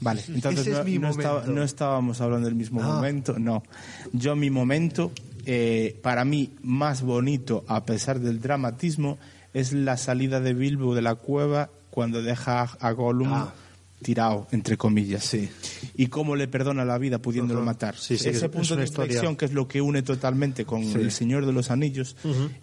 Vale, entonces Ese es no, mi no estaba- momento. no estábamos hablando del mismo Ah. momento, no. Yo mi momento, eh, para mí más bonito, a pesar del dramatismo, es la salida de Bilbo de la cueva cuando deja a- Gollum Ah. tirado, entre comillas. Sí. Y cómo le perdona la vida pudiéndolo matar. Sí, sí, Ese es punto una de historia. inflexión, que es lo que une totalmente con El Señor de los Anillos,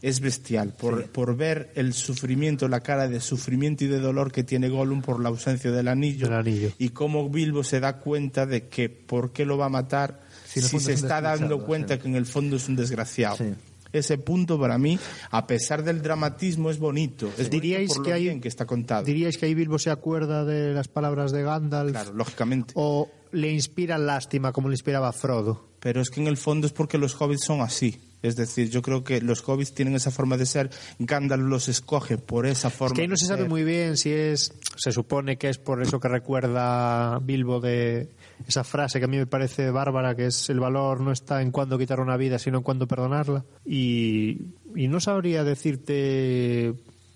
es bestial. Por, por ver el sufrimiento, la cara de sufrimiento y de dolor que tiene Gollum por la ausencia del anillo. Del anillo. Y cómo Bilbo se da cuenta de que por qué lo va a matar Si fondo se está dando cuenta sí. que en el fondo es un desgraciado. Sí. Ese punto para mí, a pesar del dramatismo, es bonito. Es bonito Diríais por lo que hay- bien que está contado. ¿Diríais que ahí Bilbo se acuerda de las palabras de Gandalf? Claro, lógicamente. ¿O le inspira lástima como le inspiraba Frodo? Pero es que en el fondo es porque los hobbits son así. Es decir, yo creo que los hobbits tienen esa forma de ser. Gandalf los escoge por esa forma. Es que ahí no de se sabe ser. muy bien si es. Se supone que es por eso que recuerda Bilbo de esa frase que a mí me parece bárbara, que es el valor no está en cuándo quitar una vida, sino en cuándo perdonarla. Y, y no sabría decirte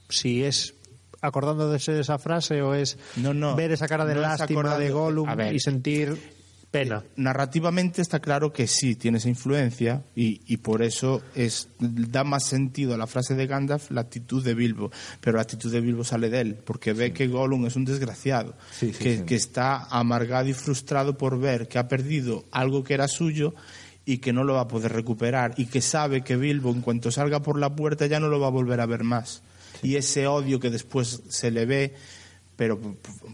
si es acordándose de esa frase o es No, no. ver esa cara de No lástima de Gollum ver. y sentir pena. Narrativamente está claro que sí, tiene esa influencia y, y por eso es, da más sentido a la frase de Gandalf la actitud de Bilbo. Pero la actitud de Bilbo sale de él, porque ve que Gollum es un desgraciado, Sí, sí, que, que está amargado y frustrado por ver que ha perdido algo que era suyo y que no lo va a poder recuperar y que sabe que Bilbo en cuanto salga por la puerta ya no lo va a volver a ver más. Y ese odio que después se le ve pero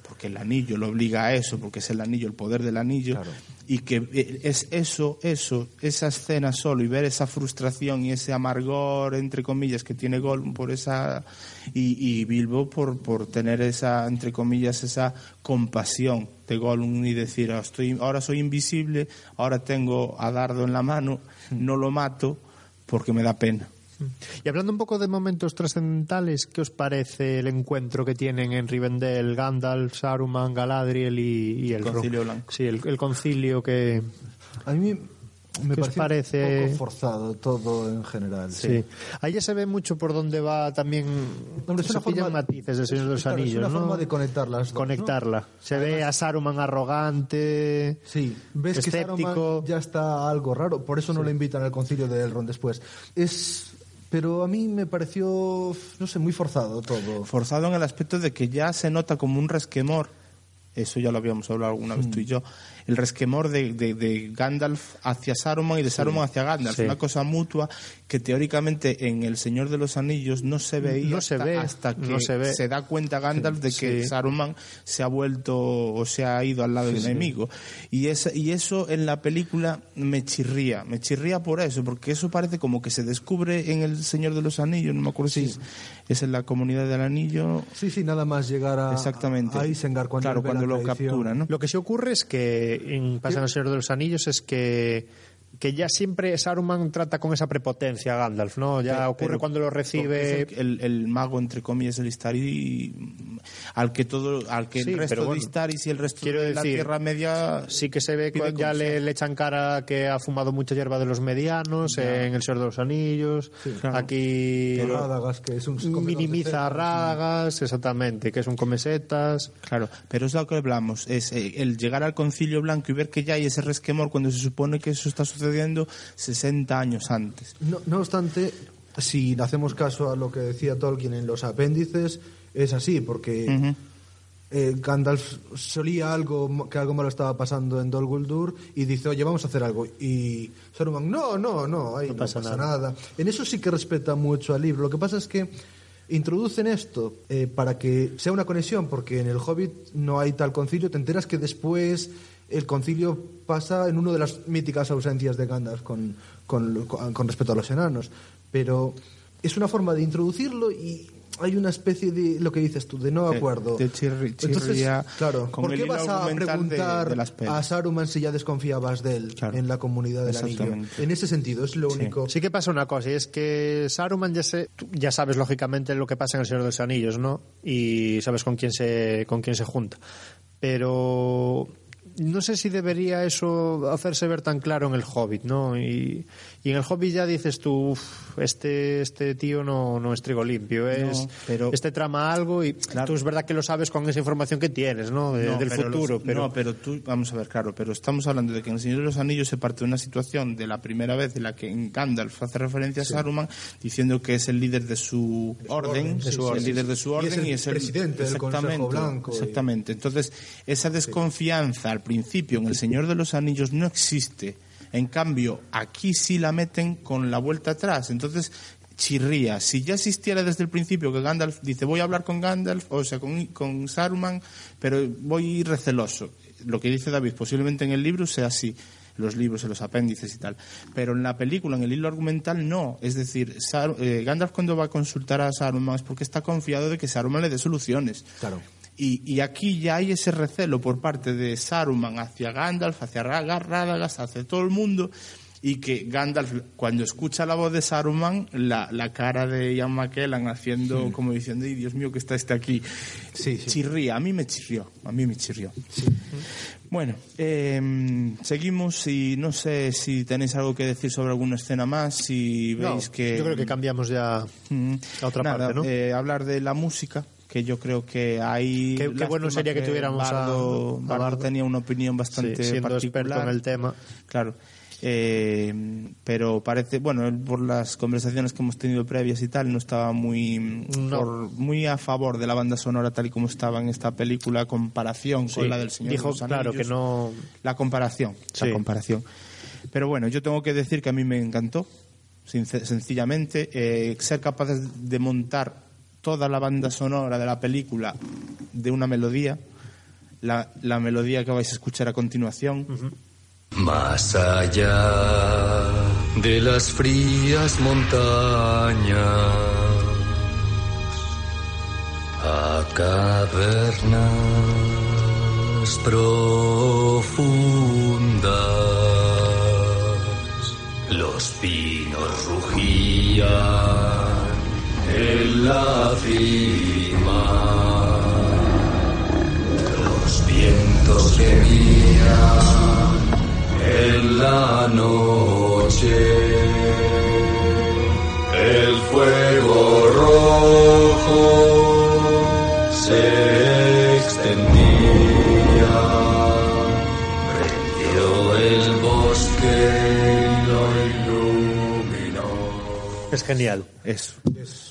porque el anillo lo obliga a eso, porque es el anillo, el poder del anillo, y que eh, es eso, eso, esa escena solo y ver esa frustración y ese amargor, entre comillas, que tiene Gollum por esa, y, y Bilbo por, por tener esa, entre comillas, esa compasión de Gollum y decir, "Ah, estoy, ahora soy invisible, ahora tengo a Dardo en la mano, no lo mato porque me da pena. Y hablando un poco de momentos trascendentales, ¿qué os parece el encuentro que tienen en Rivendell Gandalf, Saruman, Galadriel y, y el Concilio Blanco. Sí, el, el concilio que... A mí me ¿Qué os pareció parece? un poco forzado todo en general. Sí. Ahí ya se ve mucho por dónde va también... Hombre, es se una forma- matices del Señor de los Claro, Anillos, es una ¿no? forma de conectar las dos, ¿no? Conectarla. Se ve a Saruman arrogante, Sí, ves que escéptico... Saruman ya está algo raro, por eso no lo invitan al concilio de Elrond después. Es pero a mí me pareció no sé, muy forzado todo. Forzado en el aspecto de que ya se nota como un resquemor, eso ya lo habíamos hablado alguna vez tú y yo, el resquemor de, de- de Gandalf hacia Saruman y de Saruman hacia Gandalf, Sí. una cosa mutua que teóricamente en El Señor de los Anillos no se veía No se hasta, ve, hasta que no se ve. da cuenta Gandalf de que Sí. Saruman se ha vuelto o se ha ido al lado del enemigo. Y, esa- y eso en la película me chirría, me chirría por eso, porque eso parece como que se descubre en El Señor de los Anillos, no me acuerdo si es, es en la comunidad del anillo. Sí, sí, nada más llegar a, Exactamente. a Isengard cuando claro, cuando lo captura, ¿no? Lo que sí ocurre es que en Pasa en el Señor de los Anillos es que que ya siempre Saruman trata con esa prepotencia a Gandalf, ¿no? Ya Pero- ocurre pero- cuando lo recibe... el, el- mago entre comillas el Istari al que todo al que Sí, el resto pero bueno, de Istaris y el resto quiero de la decir, Tierra Media Sí que se ve cuando ya le, le echan cara que ha fumado mucha hierba de los medianos en El Señor de los Anillos. claro. Aquí Pero Rádagas, que es un minimiza a Rádagas, exactamente, que es un comesetas. Claro, pero es lo que hablamos, es eh, el llegar al concilio blanco y ver que ya hay ese resquemor cuando se supone que eso está sucediendo 60 años antes. No, no obstante, si hacemos caso a lo que decía Tolkien en los apéndices, es así, porque eh, Gandalf solía algo que algo malo estaba pasando en Dol Guldur y dice, oye, vamos a hacer algo. Y Saruman, no, no, no, ahí no, pasa pasa, nada. nada. En eso sí que respeta mucho al libro. Lo que pasa es que introducen esto eh, para que sea una conexión, porque en el Hobbit no hay tal concilio. Te enteras que después el concilio pasa en una de las míticas ausencias de Gandalf con, con, con- respecto a los enanos. Pero es una forma de introducirlo y hay una especie de lo que dices tú, de no De- acuerdo. de chirri- Entonces, claro, ¿por qué vas a de- preguntar de a Saruman si ya desconfiabas de él Claro. en la comunidad del anillo? En ese sentido, es lo único. Sí que pasa una cosa, y es que Saruman ya, se, ya sabes lógicamente lo que pasa en El Señor de los Anillos, ¿no? Y sabes con quién se, con quién se junta. Pero no sé si debería eso hacerse ver tan claro en el Hobbit, ¿no? Y, y en el Hobbit ya dices tú, "Uf, este, este tío no, no es trigo limpio, es, pero- este trama algo y tú es verdad que lo sabes con esa información que tienes, ¿no? De- No, del pero futuro, los- pero... No, pero tú, vamos a ver, claro, pero estamos hablando de que en El Señor de los Anillos se parte de una situación de la primera vez en la que en Gandalf hace referencia a Saruman diciendo que es el líder de su orden, sí, sí, el sí, líder sí. de su Y es orden el y es el presidente del Consejo exactamente, Blanco y- Exactamente. Entonces, esa desconfianza al principio en El Señor de los Anillos no existe. En cambio, aquí sí la meten con la vuelta atrás. Entonces, chirría. Si ya existiera desde el principio que Gandalf dice voy a hablar con Gandalf, o sea, con, con Saruman, pero voy receloso. Lo que dice David, posiblemente en el libro sea así los libros, en los apéndices y tal. Pero en la película, en el hilo argumental, no. Es decir, eh, Gandalf cuando va a consultar a Saruman es porque está confiado de que Saruman le dé soluciones. Claro. Y, y aquí ya hay ese recelo por parte de Saruman hacia Gandalf, hacia Radagast, hacia todo el mundo, y que Gandalf, cuando escucha la voz de Saruman, la, la cara de Ian McKellen haciendo como diciendo, "Ay, Dios mío, que está este aquí. Sí, sí. Chirría, a mí me chirrió, a mí me chirrió. Bueno, eh, seguimos y no sé si tenéis algo que decir sobre alguna escena más, si No, veis que... Yo creo que cambiamos ya a otra nada, parte, ¿no? eh, hablar de la música, que yo creo que hay... Qué- qué bueno sería que tuviéramos a- Bardo, a Bardo. tenía una opinión bastante Sí, siendo particular. experto en el tema. Claro. Eh, pero parece, bueno, él por las conversaciones que hemos tenido previas y tal, no estaba muy, No. por- muy a favor de la banda sonora tal y como estaba en esta película, comparación Sí, con la del Señor de dijo, claro, que no... La comparación, Sí. la comparación. Pero bueno, yo tengo que decir que a mí me encantó, sencillamente, eh, ser capaces de montar toda la banda sonora de la película de una melodía, la, la melodía que vais a escuchar a continuación. Más allá de las frías montañas, a cavernas profundas, los pinos rugían en la cima, los vientos gemían en la noche. El fuego rojo se extendía, Es genial. Eso.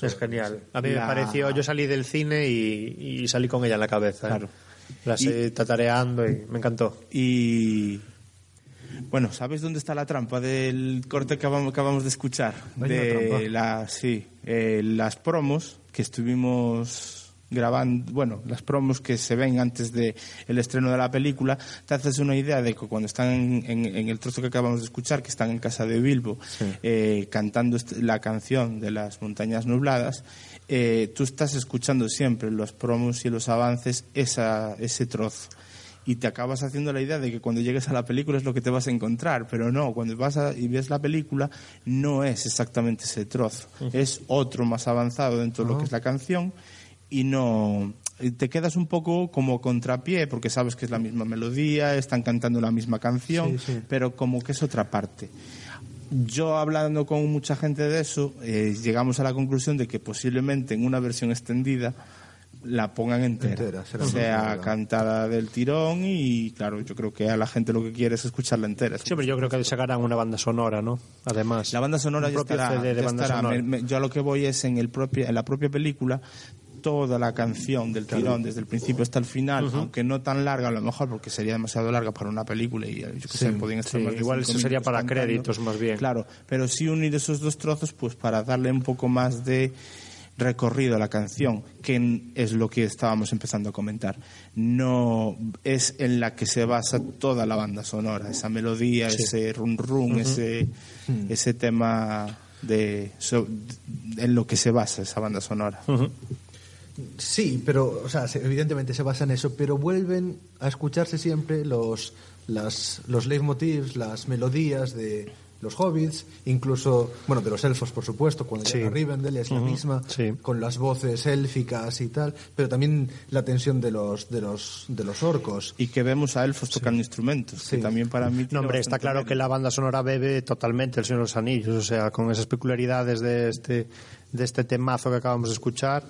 Es genial. A mí La- me pareció, yo salí del cine y, y salí con ella en la cabeza. ¿eh? Claro. La seguí tatareando y me encantó. Y bueno, ¿sabéis dónde está la trampa del corte que acabamos, acabamos de escuchar? De trampa. la, sí, eh, las promos que estuvimos grabando, bueno, las promos que se ven antes de el estreno de la película, te haces una idea de que cuando están en, en- en el trozo que acabamos de escuchar, que están en casa de Bilbo, eh, cantando la canción de las montañas nubladas, eh, tú estás escuchando siempre en los promos y los avances esa, ese trozo. y te acabas haciendo la idea de que cuando llegues a la película es lo que te vas a encontrar, pero no, cuando vas a- y ves la película no es exactamente ese trozo, es otro más avanzado dentro de lo que es la canción y no y te quedas un poco como contrapié porque sabes que es la misma melodía, están cantando la misma canción, Sí, sí. pero como que es otra parte. Yo hablando con mucha gente de eso, eh, llegamos a la conclusión de que posiblemente en una versión extendida la pongan entera, Entera, será sea cantada del tirón y claro, yo creo que a la gente lo que quiere es escucharla entera. Siempre yo creo que sacarán una banda sonora, ¿no? Además. La banda sonora ya estará. CD de ya banda estará. sonora. Me- me- yo a lo que voy es en, el propio, en la propia película toda la canción del tirón desde el principio hasta el final, aunque no tan larga a lo mejor porque sería demasiado larga para una película y eh, yo que Sí, sé, podían estar sí, más igual eso sería para cantando. créditos más bien. Claro, pero sí unir esos dos trozos pues para darle un poco más de recorrido a la canción, que es lo que estábamos empezando a comentar. No es en la que se basa toda la banda sonora, esa melodía, Sí. ese run, Ujú. ese, Hmm. ese tema de so- en lo que se basa esa banda sonora. Sí, pero, o sea, se- evidentemente se basa en eso, pero vuelven a escucharse siempre los, las, los leitmotivs, las melodías de los hobbits, incluso, bueno, de los elfos, por supuesto, cuando Sí. llega Rivendell es la Ujú, misma, sí. con las voces élficas y tal, pero también la tensión de los, de los, de los orcos. Y que vemos a elfos tocando instrumentos, que también para mí... No, hombre, está claro mérito. que la banda sonora bebe totalmente El Señor de los Anillos, o sea, con esas peculiaridades de este de este temazo que acabamos de escuchar,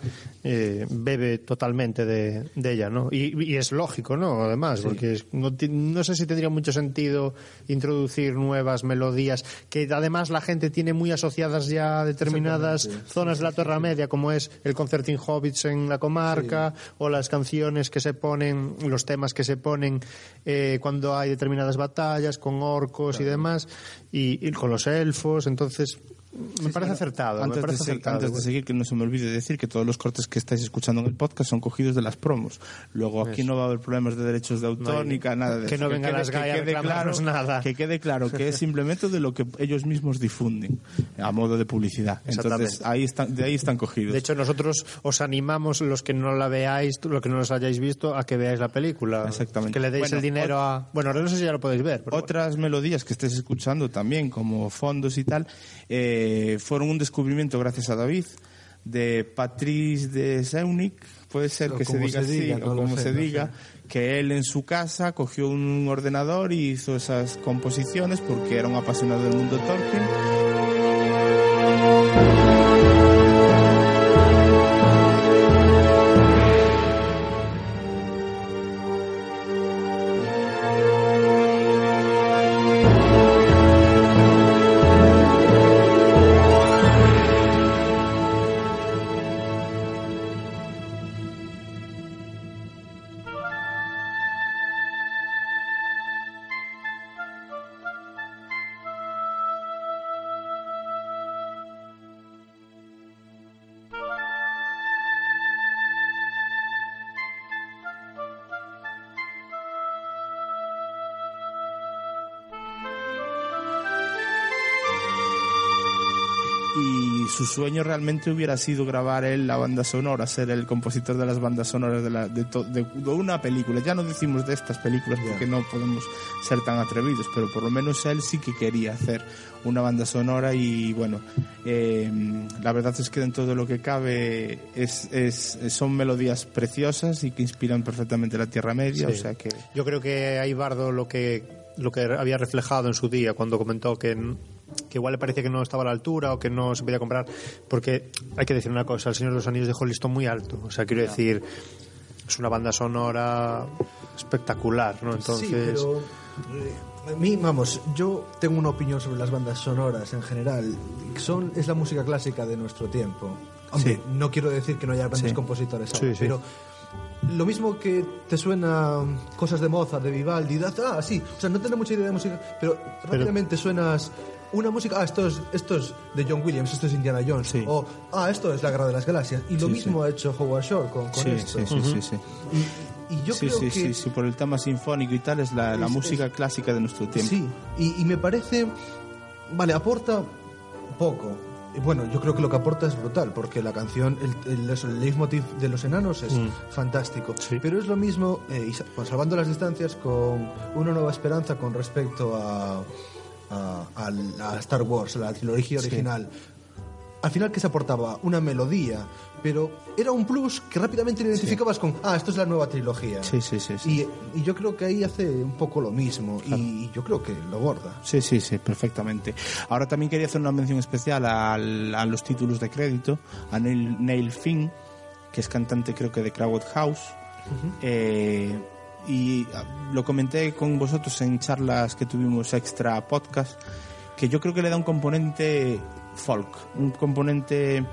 eh, bebe totalmente de, de ella, ¿no? Y, y es lógico, ¿no? Además, porque es- no, no sé si tendría mucho sentido introducir nuevas melodías, que además la gente tiene muy asociadas ya a determinadas zonas de la Tierra Media, como es el Concerting Hobbits en la comarca, o las canciones que se ponen, los temas que se ponen eh, cuando hay determinadas batallas con orcos y demás, y, y con los elfos, entonces me parece acertado. Antes, de, parece se- acertado, antes de bueno. seguir, que no se me olvide decir que todos los cortes que estáis escuchando en el podcast son cogidos de las promos. Luego aquí Eso. no va a haber problemas de derechos de autor ni nada de que eso. no vengan quede- las a quede claro, nada. Que quede claro que es simplemente de lo que ellos mismos difunden a modo de publicidad. Entonces ahí están, de ahí están cogidos. De hecho, nosotros os animamos, los que no la veáis, los que no los hayáis visto, a que veáis la película. Exactamente. Que le deis Bueno, el dinero a... Bueno, no sé si ya lo podéis ver. pero Otras melodías que estés escuchando también, como fondos y tal, eh, fueron un descubrimiento gracias a David de Patrice de Seunik, puede ser O que se diga se así, diga, o no como sé, se no diga, que él en su casa cogió un ordenador y hizo esas composiciones porque era un apasionado del mundo Tolkien. Su sueño realmente hubiera sido grabar él la banda sonora, ser el compositor de las bandas sonoras de, la- de, to- de- de una película. Ya no decimos de estas películas porque no podemos ser tan atrevidos, pero por lo menos él sí que quería hacer una banda sonora y bueno, eh, la verdad es que dentro de lo que cabe es, es- son melodías preciosas y que inspiran perfectamente la Tierra Media, Sí. o sea que... Yo creo que Bardo lo que, lo que había reflejado en su día cuando comentó que, que igual le parecía que no estaba a la altura o que no se podía comprar, porque hay que decir una cosa, El Señor de los Anillos dejó el listón muy alto. O sea, quiero decir, es una banda sonora espectacular, ¿no? Entonces, Sí, pero eh, a mí, vamos, yo tengo una opinión sobre las bandas sonoras en general. Son, es la música clásica de nuestro tiempo. Hombre, Sí. no quiero decir que no haya grandes Sí. compositores ahora, sí. pero lo mismo que te suena cosas de Mozart, de Vivaldi, das- ah, sí, o sea, no tengo mucha idea de música, pero, rápidamente suenas una música, ah, esto es, esto es de John Williams, esto es Indiana Jones, Sí. o ah, esto es La Guerra de las Galaxias, y lo Sí, mismo ha hecho Howard Shore con, esto. sí, sí, sí, sí. Y, y yo creo sí, que sí, sí, por el tema sinfónico y tal es la, la Es- música clásica de nuestro tiempo. Sí, y, y me parece, vale, aporta poco, Bueno, yo creo que lo que aporta es brutal, porque la canción, el, el, leitmotiv de los enanos es Mm. fantástico. Pero es lo mismo, eh, y pues, salvando las distancias, con Una Nueva Esperanza con respecto a, a, a Star Wars, la trilogía Sí. original. Al final, que se aportaba? Una melodía, pero era un plus que rápidamente lo identificabas con, ah, esto es la nueva trilogía. Sí, sí, sí. sí. Y, y yo creo que ahí hace un poco lo mismo, y yo creo que lo borda. Sí, sí, sí, perfectamente. Ahora también quería hacer una mención especial al- a los títulos de crédito, a Neil, Neil Finn, que es cantante creo que de Crowded House. Eh, y ah, lo comenté con vosotros en charlas que tuvimos extra podcast, que yo creo que le da un componente folk, un componente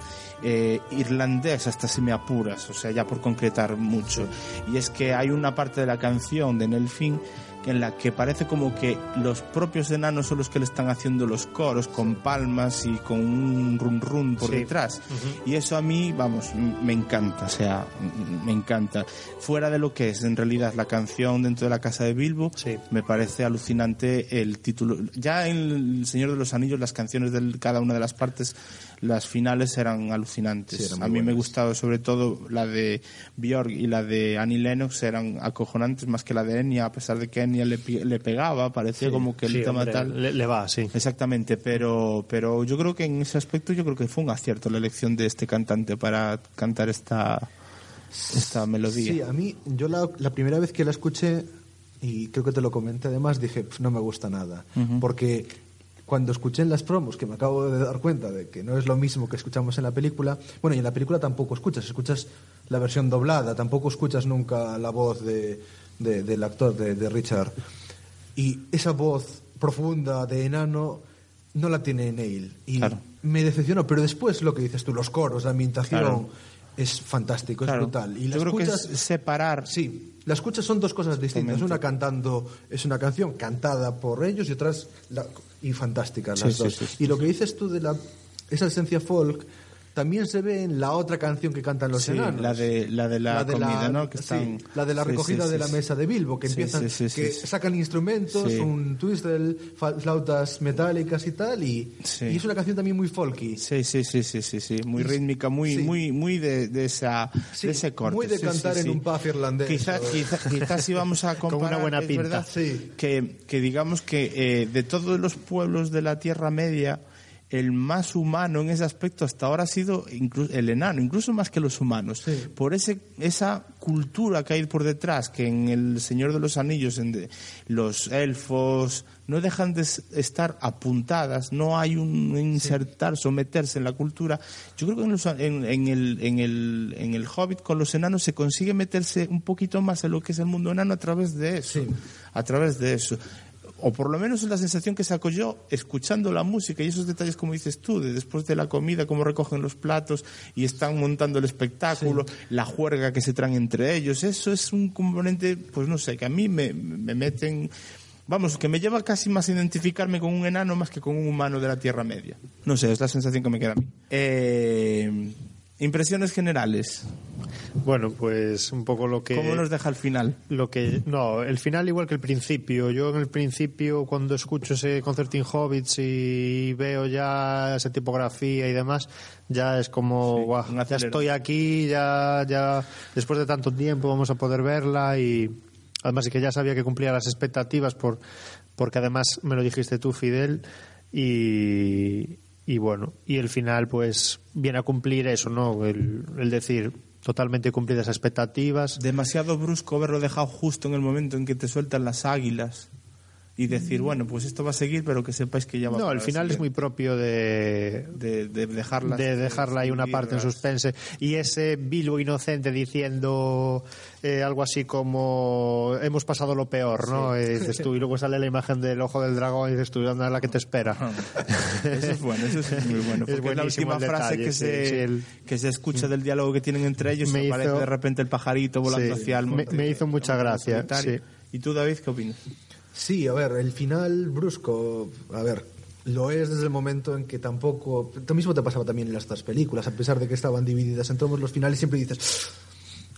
eh, irlandés hasta si me apuras, o sea, ya por concretar mucho. Y es que hay una parte de la canción de Neil Finn en la que parece como que los propios enanos son los que le están haciendo los coros con palmas y con un run run por Sí. detrás. Y eso a mí, vamos, me encanta, o sea, me encanta. Fuera de lo que es en realidad la canción dentro de la casa de Bilbo, me parece alucinante el título. Ya en El Señor de los Anillos, las canciones de cada una de las partes, las finales eran alucinantes. Sí, eran a mí me buenas. gustaba sobre todo la de Björk y la de Annie Lennox, eran acojonantes más que la de Enya, a pesar de que Enya le, le pegaba, parecía Sí, como que el sí, tema hombre, tal. le- le va, sí. Exactamente, pero, pero yo creo que en ese aspecto yo creo que fue un acierto la elección de este cantante para cantar esta, esta melodía. Sí, a mí, yo la, la primera vez que la escuché, y creo que te lo comenté además, dije, "Pf, no me gusta nada. Porque cuando escuché en las promos, que me acabo de dar cuenta de que no es lo mismo que escuchamos en la película, bueno, y en la película tampoco escuchas, escuchas la versión doblada, tampoco escuchas nunca la voz de, de- del actor, de, de Richard. Y esa voz profunda de enano no la tiene Neil. Y Claro. me decepcionó, pero después lo que dices tú, los coros, la ambientación, Claro. es fantástico, Claro. es brutal. Y Yo creo que escuchas, es separar. Sí, la escuchas son dos cosas distintas. Una cantando, es una canción cantada por ellos y otras la- y fantásticas las sí, dos. sí, sí, y lo que dices tú de la esa esencia folk también se ve en la otra canción que cantan los Sí, enanos. la de- la de la comida, ¿no? Que sí, están- la de la sí, recogida sí, de la mesa de Bilbo, que empiezan, que sacan instrumentos, un twistle, flautas metálicas y tal, y, es una canción también muy folky. Sí, sí, sí, sí, sí, sí, muy rítmica, muy, muy, muy de, de esa, de ese corte. muy de cantar en un pub irlandés, Quizás, o- quizá- quizás si vamos a Con una comparar, buena es pinta. verdad que, que digamos que eh, de todos los pueblos de la Tierra Media, el más humano en ese aspecto hasta ahora ha sido incluso el enano, incluso más que los humanos, por ese esa cultura que hay por detrás, que en el Señor de los Anillos, en de- los elfos no dejan de estar apuntadas, no hay un insertar, someterse en la cultura. Yo creo que en, los- en- en el, en, el, en el Hobbit con los enanos se consigue meterse un poquito más en lo que es el mundo enano a través de eso, a través de eso o por lo menos es la sensación que saco yo escuchando la música y esos detalles como dices tú, de después de la comida, cómo recogen los platos y están montando el espectáculo, la juerga que se traen entre ellos, eso es un componente, pues no sé, que a mí me, me meten, vamos, que me lleva casi más a identificarme con un enano más que con un humano de la Tierra Media. No sé, es la sensación que me queda a mí. Eh, impresiones generales. Bueno, pues un poco lo que... ¿Cómo nos deja el final? Lo que no, el final igual que el principio. Yo en el principio cuando escucho ese Concerting Hobbits y veo ya esa tipografía y demás, ya es como "Guau, ya estoy aquí, ya ya después de tanto tiempo vamos a poder verla y además es que ya sabía que cumplía las expectativas por porque además me lo dijiste tú Fidel y y bueno, y el final pues viene a cumplir eso, ¿no? El, el decir totalmente cumplidas expectativas. demasiado brusco haberlo dejado justo en el momento en que te sueltan las águilas y decir, bueno, pues esto va a seguir, pero que sepáis que ya va No, la final es muy propio de, de, de dejarla ahí una parte en suspense. Y ese Bilbo inocente diciendo eh, algo así como hemos pasado lo peor, ¿no? Sí. Y dices tú, y luego sale la imagen del ojo del dragón y dices tú, anda es la que te espera. Eso es bueno, eso es muy bueno. Porque es, la última frase que, sí, se, sí, el- que se escucha del diálogo que tienen entre ellos Me y aparece hizo- de repente el pajarito volando hacia el me- monte. me hizo mucha gracia. ¿Y tú, David, qué opinas? Sí, a ver, el final brusco, a ver, lo es desde el momento en que tampoco... Lo mismo te pasaba también en las otras películas, a pesar de que estaban divididas en tomos, los finales siempre dices...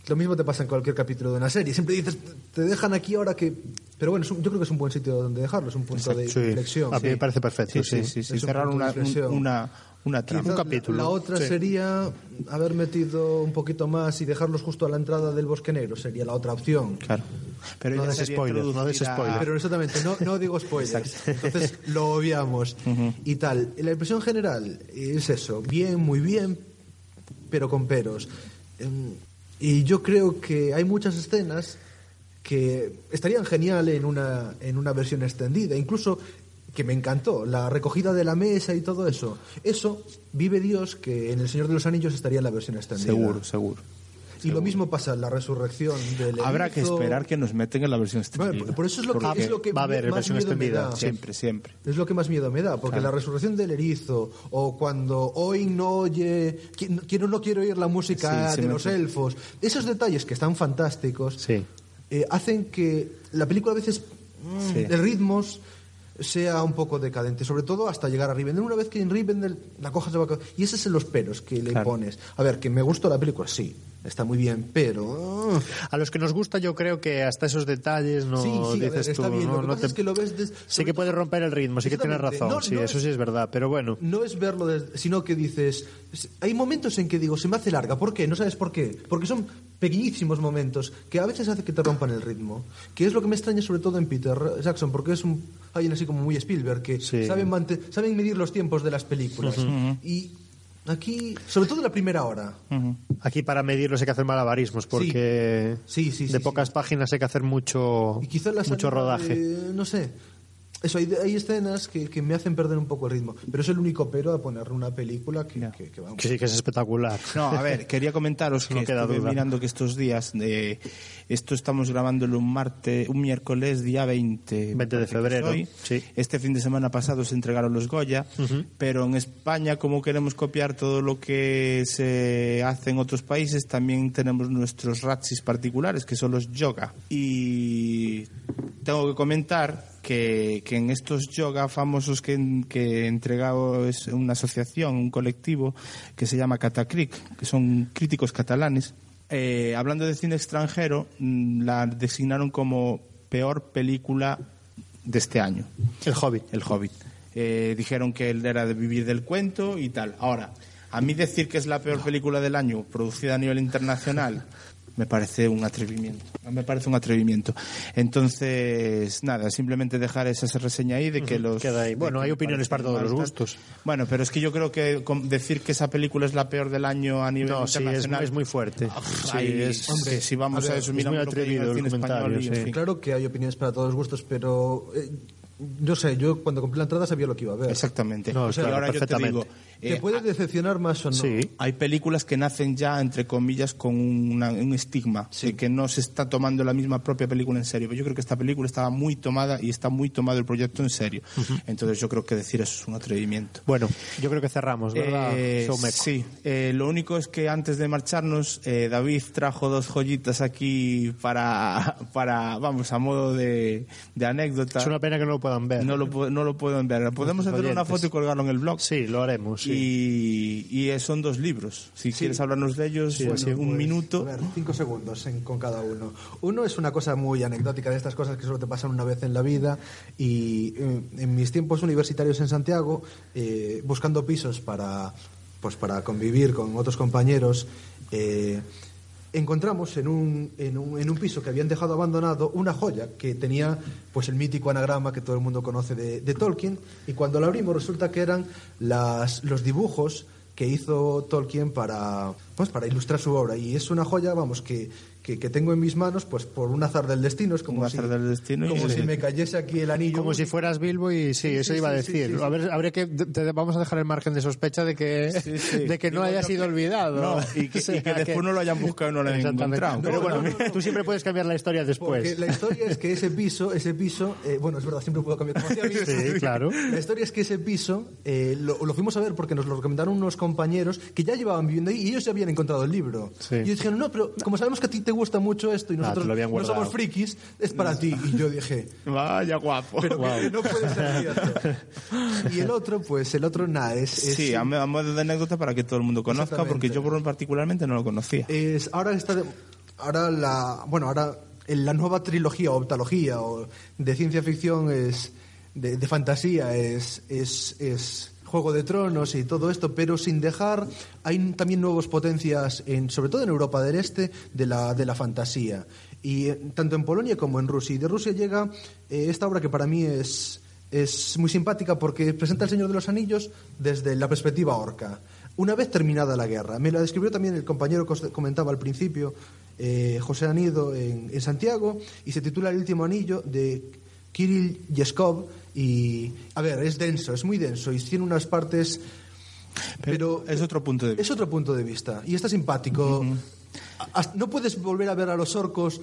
Lo mismo te pasa en cualquier capítulo de una serie, siempre dices, te dejan aquí ahora que... Pero bueno, es un- yo creo que es un buen sitio donde dejarlo, es un punto de Sí, inflexión. a mí me parece perfecto, sí. sí, sí, un cerrar una, Una trama. Un capítulo, La otra sí. sería haber metido un poquito más y dejarlos justo a la entrada del bosque negro. Sería la otra opción. Claro. Pero No des spoiler, no des spoiler. Pero exactamente, no, no digo spoilers. Entonces lo obviamos. Y tal. La impresión general es eso. Bien, muy bien, pero con peros. Em, Y yo creo que hay muchas escenas que estarían genial en una, en una versión extendida. Incluso que me encantó, la recogida de la mesa y todo eso. Eso, vive Dios, que en El Señor de los Anillos estaría en la versión extendida. Seguro, seguro. Y lo mismo pasa en la resurrección del Habrá que esperar que nos meten en la versión extendida. Bueno, por eso es lo que, es lo que va a haber más versión miedo me extendida, da. Siempre, siempre. Es lo que más miedo me da, porque Claro. la resurrección del erizo, o cuando hoy no oye, qui- quiero no quiero oír la música Sí, de me los elfos, esos detalles que están fantásticos, Sí. eh, hacen que la película a veces, mm, Sí. de ritmos, sea un poco decadente, sobre todo hasta llegar a Rivendell. Una vez que en Rivendell la cojas de vaca... Y ese es los peros que le Claro. pones. A ver, que me gustó la película, sí, está muy bien, pero... A los que nos gusta, yo creo que hasta esos detalles no Sí, sí, ver, dices está tú. bien. no, Lo que no pasa te- es que lo ves des- Sí que puede romper el ritmo, sí que tienes razón. No, sí, no eso es- sí es verdad. Pero bueno, no es verlo, des- sino que dices, hay momentos en que digo, se me hace larga, ¿por qué? No sabes por qué, porque son pequeñísimos momentos que a veces hace que te rompan el ritmo, que es lo que me extraña sobre todo en Peter Jackson, porque es un alguien así como muy Spielberg, que Sí. saben, mante- saben medir los tiempos de las películas. Y aquí, sobre todo la primera hora, aquí para medirlos hay que hacer malabarismos porque Sí, sí, sí, de sí. pocas páginas hay que hacer mucho, y quizás la mucho rodaje. de- no sé. Eso, hay, hay escenas que, que me hacen perder un poco el ritmo. Pero es el único pero a ponerle una película que, que, que vamos. Que sí, que es espectacular. No, a ver, quería comentaros que No queda estuve duda. mirando que estos días, eh, esto estamos grabándolo un martes, un miércoles, día 20. 20 de febrero, hoy. sí. Este fin de semana pasado se entregaron los Goya, pero en España, como queremos copiar todo lo que se hace en otros países, también tenemos nuestros ratsis particulares, que son los yoga. Y tengo que comentar que, que en estos yoga famosos que, que he entregado es una asociación, un colectivo que se llama Catacric, que son críticos catalanes, eh, hablando de cine extranjero, mm, la designaron como peor película de este año. El Hobbit. El Hobbit. Eh, dijeron que él era de vivir del cuento y tal. Ahora, a mí decir que es la peor película del año producida a nivel internacional me parece un atrevimiento. Me parece un atrevimiento. Entonces, nada, simplemente dejar esa reseña ahí de que los. queda ahí. Bueno, que hay opiniones para todos los gustos. Bueno, pero es que yo creo que decir que esa película es la peor del año a nivel No, sí, es, internacional. es muy fuerte. Sí, Sí, es, hombre, si vamos a a, ver, eso, es miramos muy atrevido el español sí. Claro que hay opiniones para todos los gustos, pero eh, yo sé, yo cuando compré la entrada sabía lo que iba a ver. Exactamente. No, claro, ahora yo te digo, ¿Te eh, puede decepcionar más o no? Sí. hay películas que nacen ya, entre comillas, con una- un estigma de que no se está tomando la misma propia película en serio. Pero yo creo que esta película estaba muy tomada y está muy tomado el proyecto en serio. Entonces yo creo que decir eso es un atrevimiento. Bueno, yo creo que cerramos, ¿verdad? Eh, sí, eh, lo único es que antes de marcharnos, eh, David trajo dos joyitas aquí para, para vamos, a modo de, de anécdota. Es una pena que no lo puedan ver. No lo, no lo pueden ver. Podemos hacer una foto y colgarlo en el blog. Sí, lo haremos. Sí. Y, y son dos libros. Si quieres hablarnos de ellos, Sí, bueno, un Pues, minuto. A ver, cinco segundos en- con cada uno. Uno es una cosa muy anecdótica de estas cosas que solo te pasan una vez en la vida. Y eh, en mis tiempos universitarios en Santiago, eh, buscando pisos para, pues para convivir con otros compañeros, eh, encontramos en un, en, un, en un piso que habían dejado abandonado una joya que tenía pues el mítico anagrama que todo el mundo conoce de, Tolkien. Y cuando lo abrimos resulta que eran las, los dibujos que hizo Tolkien para, pues, para ilustrar su obra. Y es una joya, vamos, que, que, que tengo en mis manos pues por un azar del destino. Es como Un si, azar del destino Como Sí. si me cayese aquí el anillo. Como si fueras Bilbo y sí, eso sí, iba a sí, decir. sí, sí, A ver, habría que te vamos a dejar el margen de sospecha de que Sí, sí. de que no Digo haya sido que- olvidado. No, y que- O sea, y que después no lo hayan buscado y no lo hayan encontrado. Pero No, bueno, no, no, no. tú siempre puedes cambiar la historia después. Porque la historia es que ese piso, ese piso, eh, bueno, es verdad, siempre puedo cambiar como Sí, claro. La historia es que ese piso eh, lo, lo fuimos a ver porque nos lo recomendaron unos compañeros que ya llevaban viviendo ahí y ellos ya habían encontrado el libro. Sí. Y ellos dijeron, no, pero como sabemos que a ti te gusta mucho esto y nosotros te no somos frikis, es para ti. Y yo dije, Vaya guapo. pero que no puede ser cierto. Y el otro, pues el otro, nada, es... es- Sí, a mo- a modo de anécdota para que todo el mundo conozca, porque yo por- particularmente no lo conocía. Es, ahora está de- ahora la bueno ahora en la nueva trilogía o optalogía o de ciencia ficción es de, de fantasía es es, es Juego de Tronos y todo esto, pero sin dejar, hay también nuevas potencias, en, sobre todo en Europa del Este, de la, de la fantasía. Y eh, tanto en Polonia como en Rusia. Y de Rusia llega eh, esta obra que para mí es, es muy simpática porque presenta El Señor de los Anillos desde la perspectiva orca. Una vez terminada la guerra. Me la describió también el compañero que comentaba al principio, eh, José Anido, en, en Santiago, y se titula El último anillo de Kirill Yeskov. Y, a ver, es denso, es muy denso y tiene unas partes. Pero, es otro punto de vista. Es otro punto de vista. Y está simpático. Hasta- No puedes volver a ver a los orcos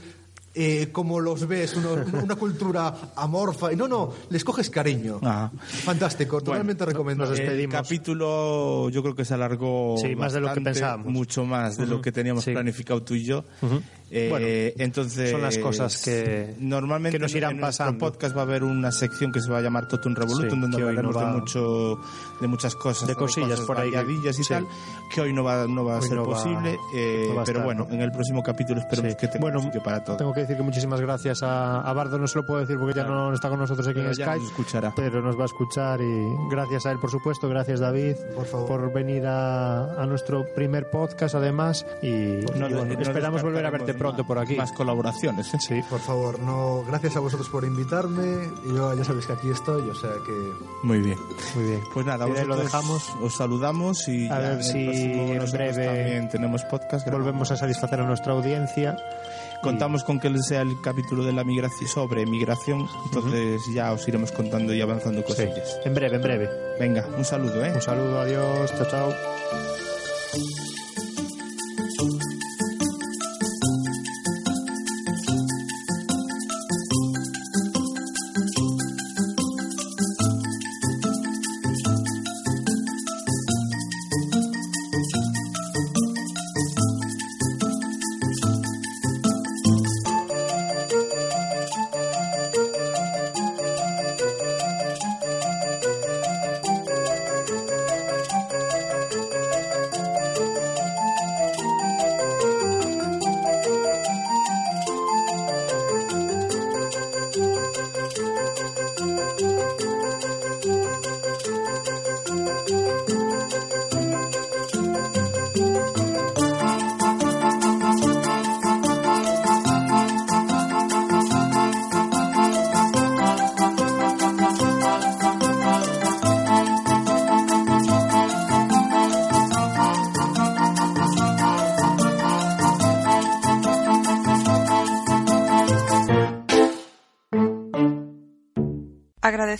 eh, como los ves, uno- una cultura amorfa. Y no, no, les coges cariño. Ajá. Fantástico, totalmente recomendado. El capítulo yo creo que se alargó Sí, más de lo que bastante, pensábamos. mucho más de lo Ujú. que teníamos Sí. planificado tú y yo. Ujú. Eh, Bueno, entonces son las cosas que- normalmente que nos irán en nuestro pasando. podcast va a haber una sección que se va a llamar Totum Revolutum Sí, donde no hablaremos va- de mucho de muchas cosas De cosillas cosas por ahí y sí. tal que hoy no va no va a Hoy ser no va- posible eh, no va a pero estar, bueno ¿no? en el próximo capítulo esperemos Sí. que tengamos Bueno, sitio para todo Tengo que decir que muchísimas gracias a, a Bardo, no se lo puedo decir porque ya no está con nosotros aquí Pero en ya Skype. nos escuchará. Pero nos va a escuchar y gracias a él, por supuesto, gracias David por, venir a, a nuestro primer podcast además y, y No- bueno, no esperamos volver a verte pronto por aquí. más colaboraciones ¿eh? Sí. Por favor, no, gracias a vosotros por invitarme. Y yo ya sabéis que aquí estoy, o sea que. muy bien Muy bien. pues nada lo dejamos. os saludamos y A ver si en nosotros breve también tenemos podcast Volvemos a satisfacer a nuestra audiencia. Contamos con que sea el capítulo de la migración sobre migración, entonces ya os iremos contando y avanzando Sí, cosillas. en breve, en breve. Venga, un saludo, ¿eh? Un saludo, adiós, chao, chao.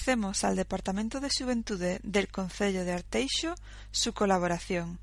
Agradecemos al Departamento de Xuventude del Concello de Arteixo su colaboración.